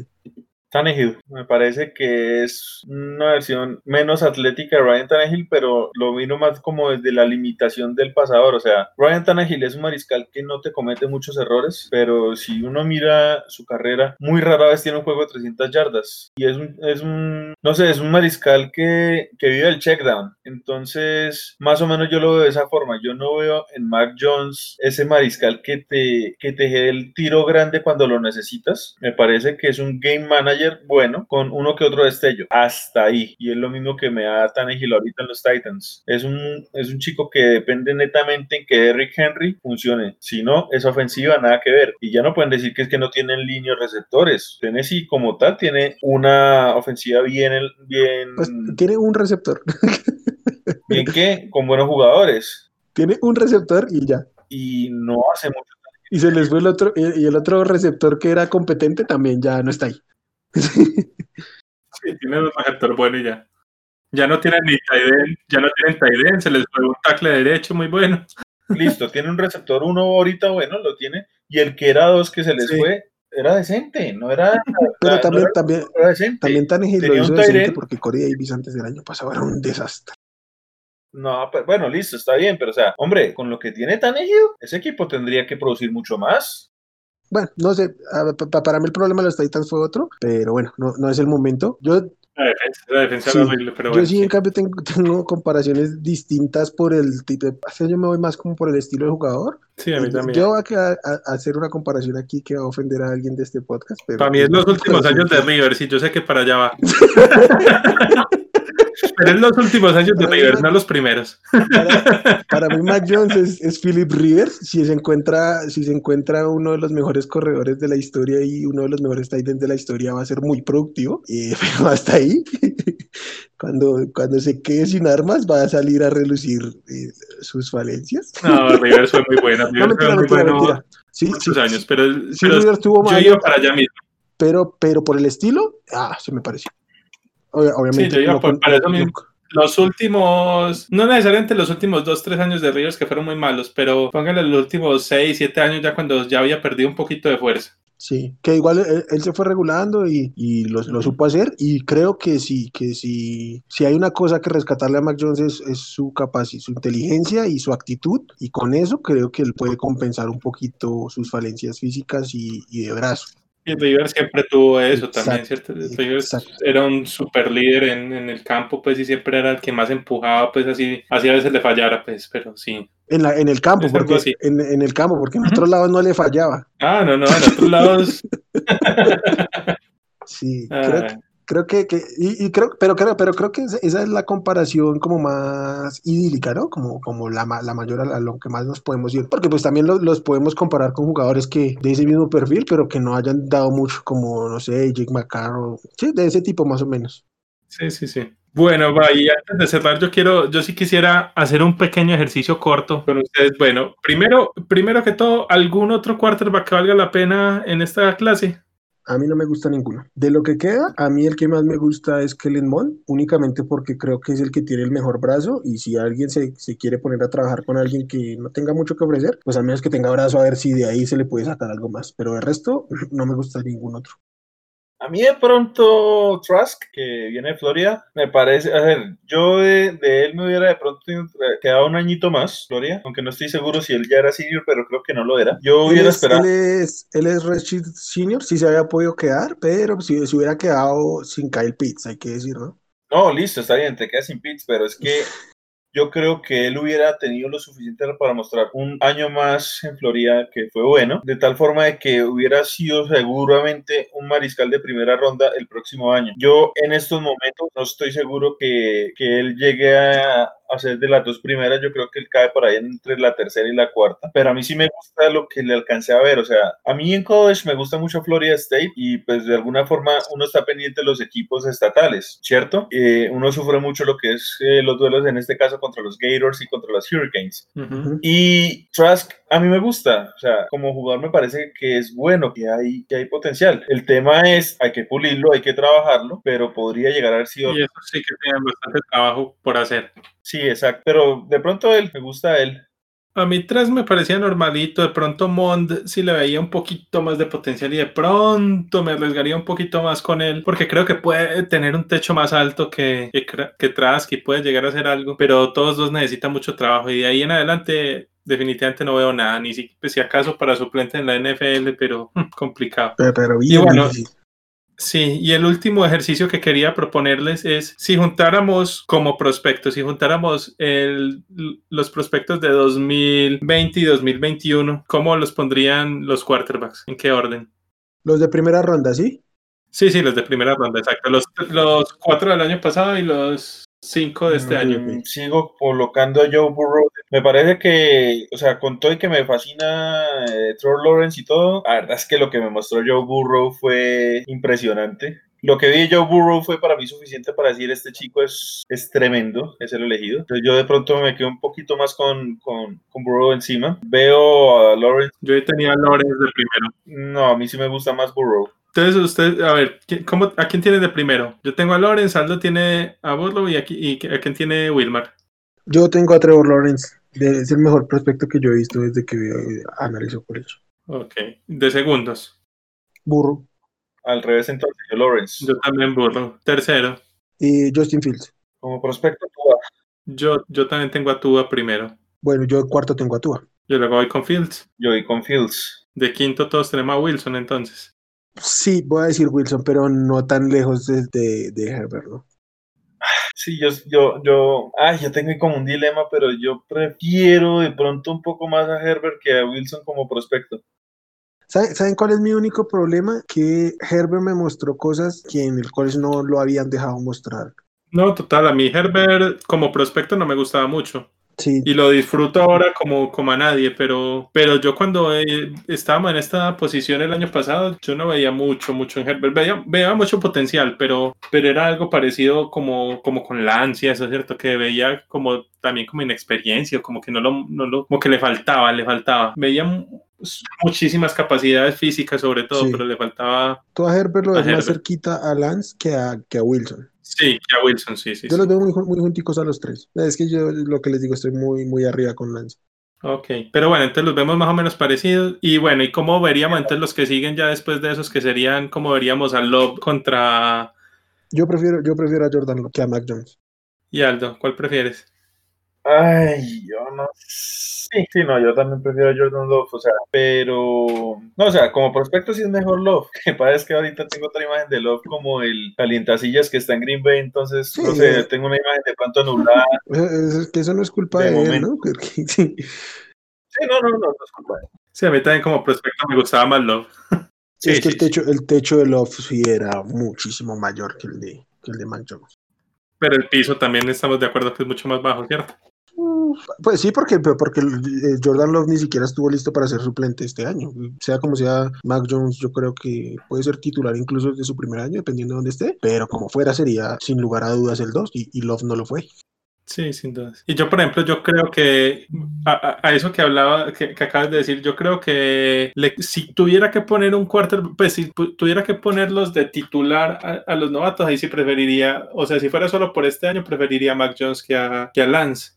Tannehill. Me parece que es una versión menos atlética de Ryan Tannehill, pero lo vino más como desde la limitación del pasador. O sea, Ryan Tannehill es un mariscal que no te comete muchos errores, pero si uno mira su carrera, muy rara vez tiene un juego de 300 yardas. Y es un, es un no sé, es un mariscal que, que vive el checkdown. Entonces, más o menos yo lo veo de esa forma. Yo no veo en Mac Jones ese mariscal que te, que te dé el tiro grande cuando lo necesitas. Me parece que es un game manager bueno con uno que otro destello. Hasta ahí. Y es lo mismo que me da Tannehill ahorita en los Titans. Es un, es un chico que depende netamente en que Derrick Henry funcione. Si no, esa ofensiva nada que ver. Y ya no pueden decir que es que no tienen líneas receptores. Tennessee como tal tiene una ofensiva bien... bien pues tiene un receptor. Bien que con buenos jugadores. Tiene un receptor y ya. Y no hace mucho y se les fue el otro, y el otro receptor que era competente también ya no está ahí. Sí, tiene un receptor bueno y ya. Ya no tienen ni Taiden, ya no tienen Taiden, se les fue un tackle derecho muy bueno. Listo, tiene un receptor uno ahorita bueno, lo tiene, y el que era dos que se les fue era decente, no era. Pero también, también, era decente. también Tannehill lo hizo decente porque Corey Davis antes del año pasado era un desastre. No, pero, bueno, listo, está bien, pero o sea, hombre, con lo que tiene Tannehill, ese equipo tendría que producir mucho más. Bueno, no sé, para mí el problema de los Titans fue otro, pero bueno, no, no es el momento. Yo la defensa, sí, pero yo sí, en cambio, tengo, comparaciones distintas por el tipo de. Yo me voy más como por el estilo de jugador. Sí, a mí también. Yo voy a, hacer una comparación aquí que va a ofender a alguien de este podcast. Pero para mí es los últimos años de River, sí, yo sé que para allá va. Pero en los últimos años de Rivers, no los primeros. Para, mí, Mac Jones es, Philip Rivers. Si se, encuentra, si se encuentra uno de los mejores corredores de la historia y uno de los mejores tight de la historia, va a ser muy productivo. pero hasta ahí, cuando, cuando se quede sin armas, va a salir a relucir eh, sus falencias. No, Rivers fue muy bueno. no, mentira, mentira, mentira. Sí, sí, años, pero, sí, Rivers tuvo yo iba para allá mismo. Pero, pero por el estilo, ah, se me pareció obviamente. Los últimos, no necesariamente los últimos dos, tres años de Rivers que fueron muy malos, pero póngale los últimos seis, siete años ya cuando ya había perdido un poquito de fuerza. Sí, que igual él, se fue regulando y, y lo, lo, supo hacer y creo que sí, que sí, si hay una cosa que rescatarle a Mac Jones es, su capacidad, su inteligencia y su actitud y con eso creo que él puede compensar un poquito sus falencias físicas y, y de brazo. Y Rivers siempre tuvo eso también, ¿cierto? Rivers era un super líder en, en, el campo, pues, y siempre era el que más empujaba, pues, así, así a veces le fallara, pues, pero sí. En, la, en el campo, porque, en, en, el campo, porque en otros lados no le fallaba. Ah, no, no, en otros lados. sí, creo que, creo que, que y, y, creo, pero creo, pero creo que esa es la comparación como más idílica, ¿no? Como, como la, la mayor a, lo que más nos podemos ir, porque pues también los, los, podemos comparar con jugadores que de ese mismo perfil, pero que no hayan dado mucho, como, no sé, Jake McCarroll, sí, de ese tipo más o menos. Sí, sí, sí. Bueno, va, y antes de cerrar, yo quiero, yo sí quisiera hacer un pequeño ejercicio corto con ustedes. Bueno, primero, primero que todo, ¿algún otro quarterback que valga la pena en esta clase? A mí no me gusta ninguno. De lo que queda, a mí el que más me gusta es Kellen Mond, únicamente porque creo que es el que tiene el mejor brazo y si alguien se, se, quiere poner a trabajar con alguien que no tenga mucho que ofrecer, pues al menos que tenga brazo a ver si de ahí se le puede sacar algo más. Pero el resto no me gusta ningún otro. A mí de pronto Trask, que viene de Florida, me parece, a ver, yo de, de, él me hubiera de pronto quedado un añito más, Florida, aunque no estoy seguro si él ya era senior, pero creo que no lo era. Yo hubiera es, esperado. Él es, él es Redshirt Senior, sí se había podido quedar, pero si se hubiera quedado sin Kyle Pitts, hay que decir, ¿no? No, listo, está bien, te quedas sin Pitts, pero es que yo creo que él hubiera tenido lo suficiente para mostrar un año más en Florida que fue bueno, de tal forma de que hubiera sido seguramente un mariscal de primera ronda el próximo año. Yo en estos momentos no estoy seguro que, que él llegue a, a ser de las dos primeras, yo creo que él cae por ahí entre la tercera y la cuarta, pero a mí sí me gusta lo que le alcancé a ver, o sea, a mí en college me gusta mucho Florida State y pues de alguna forma uno está pendiente de los equipos estatales, ¿cierto? Eh, uno sufre mucho lo que es eh, los duelos en este caso contra los Gators y contra los Hurricanes. Uh -huh. Y Trask a mí me gusta, o sea, como jugador me parece que es bueno, que hay, que hay potencial. El tema es, hay que pulirlo, hay que trabajarlo, pero podría llegar a haber sido... Y eso sí que tiene bastante trabajo por hacer. Sí, exacto, pero de pronto él, me gusta él. A mí tres me parecía normalito, de pronto Mond sí le veía un poquito más de potencial y de pronto me arriesgaría un poquito más con él, porque creo que puede tener un techo más alto que, que, que Trask y puede llegar a hacer algo, pero todos dos necesitan mucho trabajo y de ahí en adelante definitivamente no veo nada, ni si, pues, si acaso para suplente en la NFL, pero complicado. Pero, pero bien, y bueno, Sí, y el último ejercicio que quería proponerles es si juntáramos como prospectos, si juntáramos el, los prospectos de 2020 y 2021, ¿cómo los pondrían los quarterbacks? ¿En qué orden? Los de primera ronda, ¿sí? Sí, sí, los de primera ronda, exacto. Los, los cuatro del año pasado y los cinco de este mm, año. Sigo colocando a Joe Burrow. Me parece que, o sea, con todo y que me fascina eh, Trevor Lawrence y todo, la verdad es que lo que me mostró Joe Burrow fue impresionante. Lo que vi de Joe Burrow fue para mí suficiente para decir este chico es, es tremendo, es el elegido. Entonces yo de pronto me quedo un poquito más con, con, con Burrow encima. Veo a Lawrence. Yo tenía a Lawrence de primero. No, a mí sí me gusta más Burrow. Entonces, usted, a ver, ¿cómo, ¿a quién tiene de primero? Yo tengo a Lawrence, Aldo tiene a Burrow y, aquí, y a quién tiene Wilmar. Yo tengo a Trevor Lawrence. Es el mejor prospecto que yo he visto desde que analizo por eso. Ok. ¿De segundos? Burrow. Al revés, entonces, yo Lawrence. Yo también Burrow. Tercero. Y Justin Fields. Como prospecto, Tua. Yo, yo también tengo a Tua primero. Bueno, yo cuarto tengo a Tua. Yo luego voy con Fields. Yo voy con Fields. De quinto todos tenemos a Wilson, entonces. Sí, voy a decir Wilson, pero no tan lejos de, de, de Herbert, ¿no? Sí, yo, yo, yo, ay, yo tengo como un dilema, pero yo prefiero de pronto un poco más a Herbert que a Wilson como prospecto. ¿Saben cuál es mi único problema? Que Herbert me mostró cosas que en el college no lo habían dejado mostrar. No, total, a mí Herbert como prospecto no me gustaba mucho. Sí. Y lo disfruto ahora como, como a nadie, pero, pero yo cuando eh, estábamos en esta posición el año pasado, yo no veía mucho, mucho en Herbert. Veía, veía mucho potencial, pero, pero era algo parecido como, como con la ansia, eso es cierto, que veía como también como inexperiencia, como que no lo, no lo, como que le faltaba, le faltaba. Veía muchísimas capacidades físicas sobre todo, sí. pero le faltaba... Tú a Herbert lo ves más cerquita a Lance que a, que a Wilson. Sí, a Wilson, sí, sí. Yo sí. los veo muy, muy junticos a los tres. Es que yo lo que les digo, estoy muy, muy arriba con Lance. Ok, pero bueno, entonces los vemos más o menos parecidos. Y bueno, ¿y cómo veríamos entonces los que siguen ya después de esos que serían, como veríamos a Love contra... Yo prefiero, yo prefiero a Jordan Love que a Mac Jones. Y Aldo, ¿cuál prefieres? Ay, yo no sé. Sí, sí, no, yo también prefiero a Jordan Love, o sea, pero, no, o sea, como prospecto sí es mejor Love. Que pasa es que ahorita tengo otra imagen de Love como el calientasillas que está en Green Bay, entonces, no sé, tengo una imagen de pronto anulada. Es que eso no es culpa de, él, ¿no? sí. sí, no, no, no, no es culpa de él. Sí, a mí también como prospecto me gustaba más Love. Sí, es que el, techo, el techo de Love sí era muchísimo mayor que el de, que el de Mac Jones. Pero el piso también estamos de acuerdo que es mucho más bajo, ¿cierto? Pues sí, porque, porque eh, Jordan Love ni siquiera estuvo listo para ser suplente este año. Sea como sea, Mac Jones yo creo que puede ser titular incluso desde su primer año, dependiendo de dónde esté, pero como fuera sería sin lugar a dudas el 2 y, Love no lo fue. Sí, sin dudas. Y yo, por ejemplo, yo creo que a, eso que hablaba, que, acabas de decir, yo creo que si tuviera que poner un quarter, pues si tuviera que ponerlos de titular a, los novatos, ahí sí preferiría, o sea, si fuera solo por este año, preferiría a Mac Jones que a, que a Lance.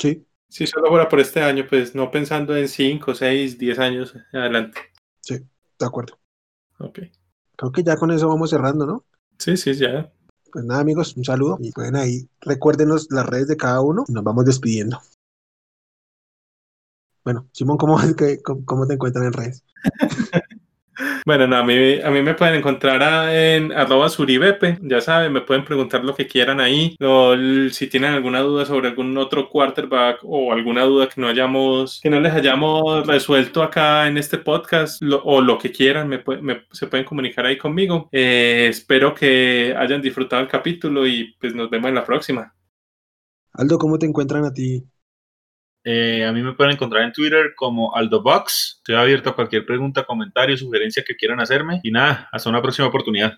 Sí. Si solo fuera por este año, pues no pensando en 5, 6, 10 años adelante. Sí, de acuerdo. Ok. Creo que ya con eso vamos cerrando, ¿no? Sí, sí, ya. Pues nada, amigos, un saludo y pueden ahí, recuérdenos las redes de cada uno y nos vamos despidiendo. Bueno, Simón, ¿cómo, cómo te encuentran en redes? Bueno, no, a mí, a mí me pueden encontrar en arroba suribepe, ya saben, me pueden preguntar lo que quieran ahí, o si tienen alguna duda sobre algún otro quarterback o alguna duda que no hayamos, que no les hayamos resuelto acá en este podcast, o lo que quieran, me, se pueden comunicar ahí conmigo. Eh, espero que hayan disfrutado el capítulo y pues nos vemos en la próxima. Aldo, ¿cómo te encuentran a ti eh, a mí me pueden encontrar en Twitter como AldoBox. Estoy abierto a cualquier pregunta, comentario, sugerencia que quieran hacerme. Y nada, hasta una próxima oportunidad.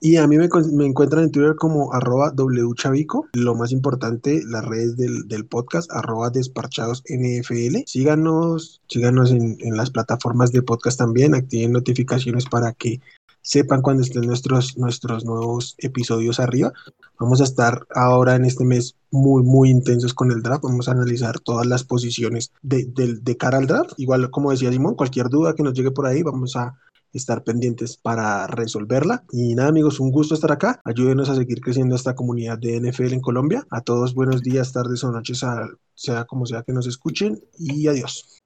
Y a mí me, encuentran en Twitter como arroba wchavico. Lo más importante, las redes del, podcast, arroba desparchados NFL. Síganos, síganos en, en las plataformas de podcast también. Activen notificaciones para que sepan cuando estén nuestros, nuestros nuevos episodios arriba. Vamos a estar ahora en este mes muy, muy intensos con el draft. Vamos a analizar todas las posiciones de, de, cara al draft. Igual, como decía Simón, cualquier duda que nos llegue por ahí, vamos a estar pendientes para resolverla. Y nada, amigos, un gusto estar acá. Ayúdenos a seguir creciendo esta comunidad de NFL en Colombia. A todos, buenos días, tardes o noches, sea como sea que nos escuchen. Y adiós.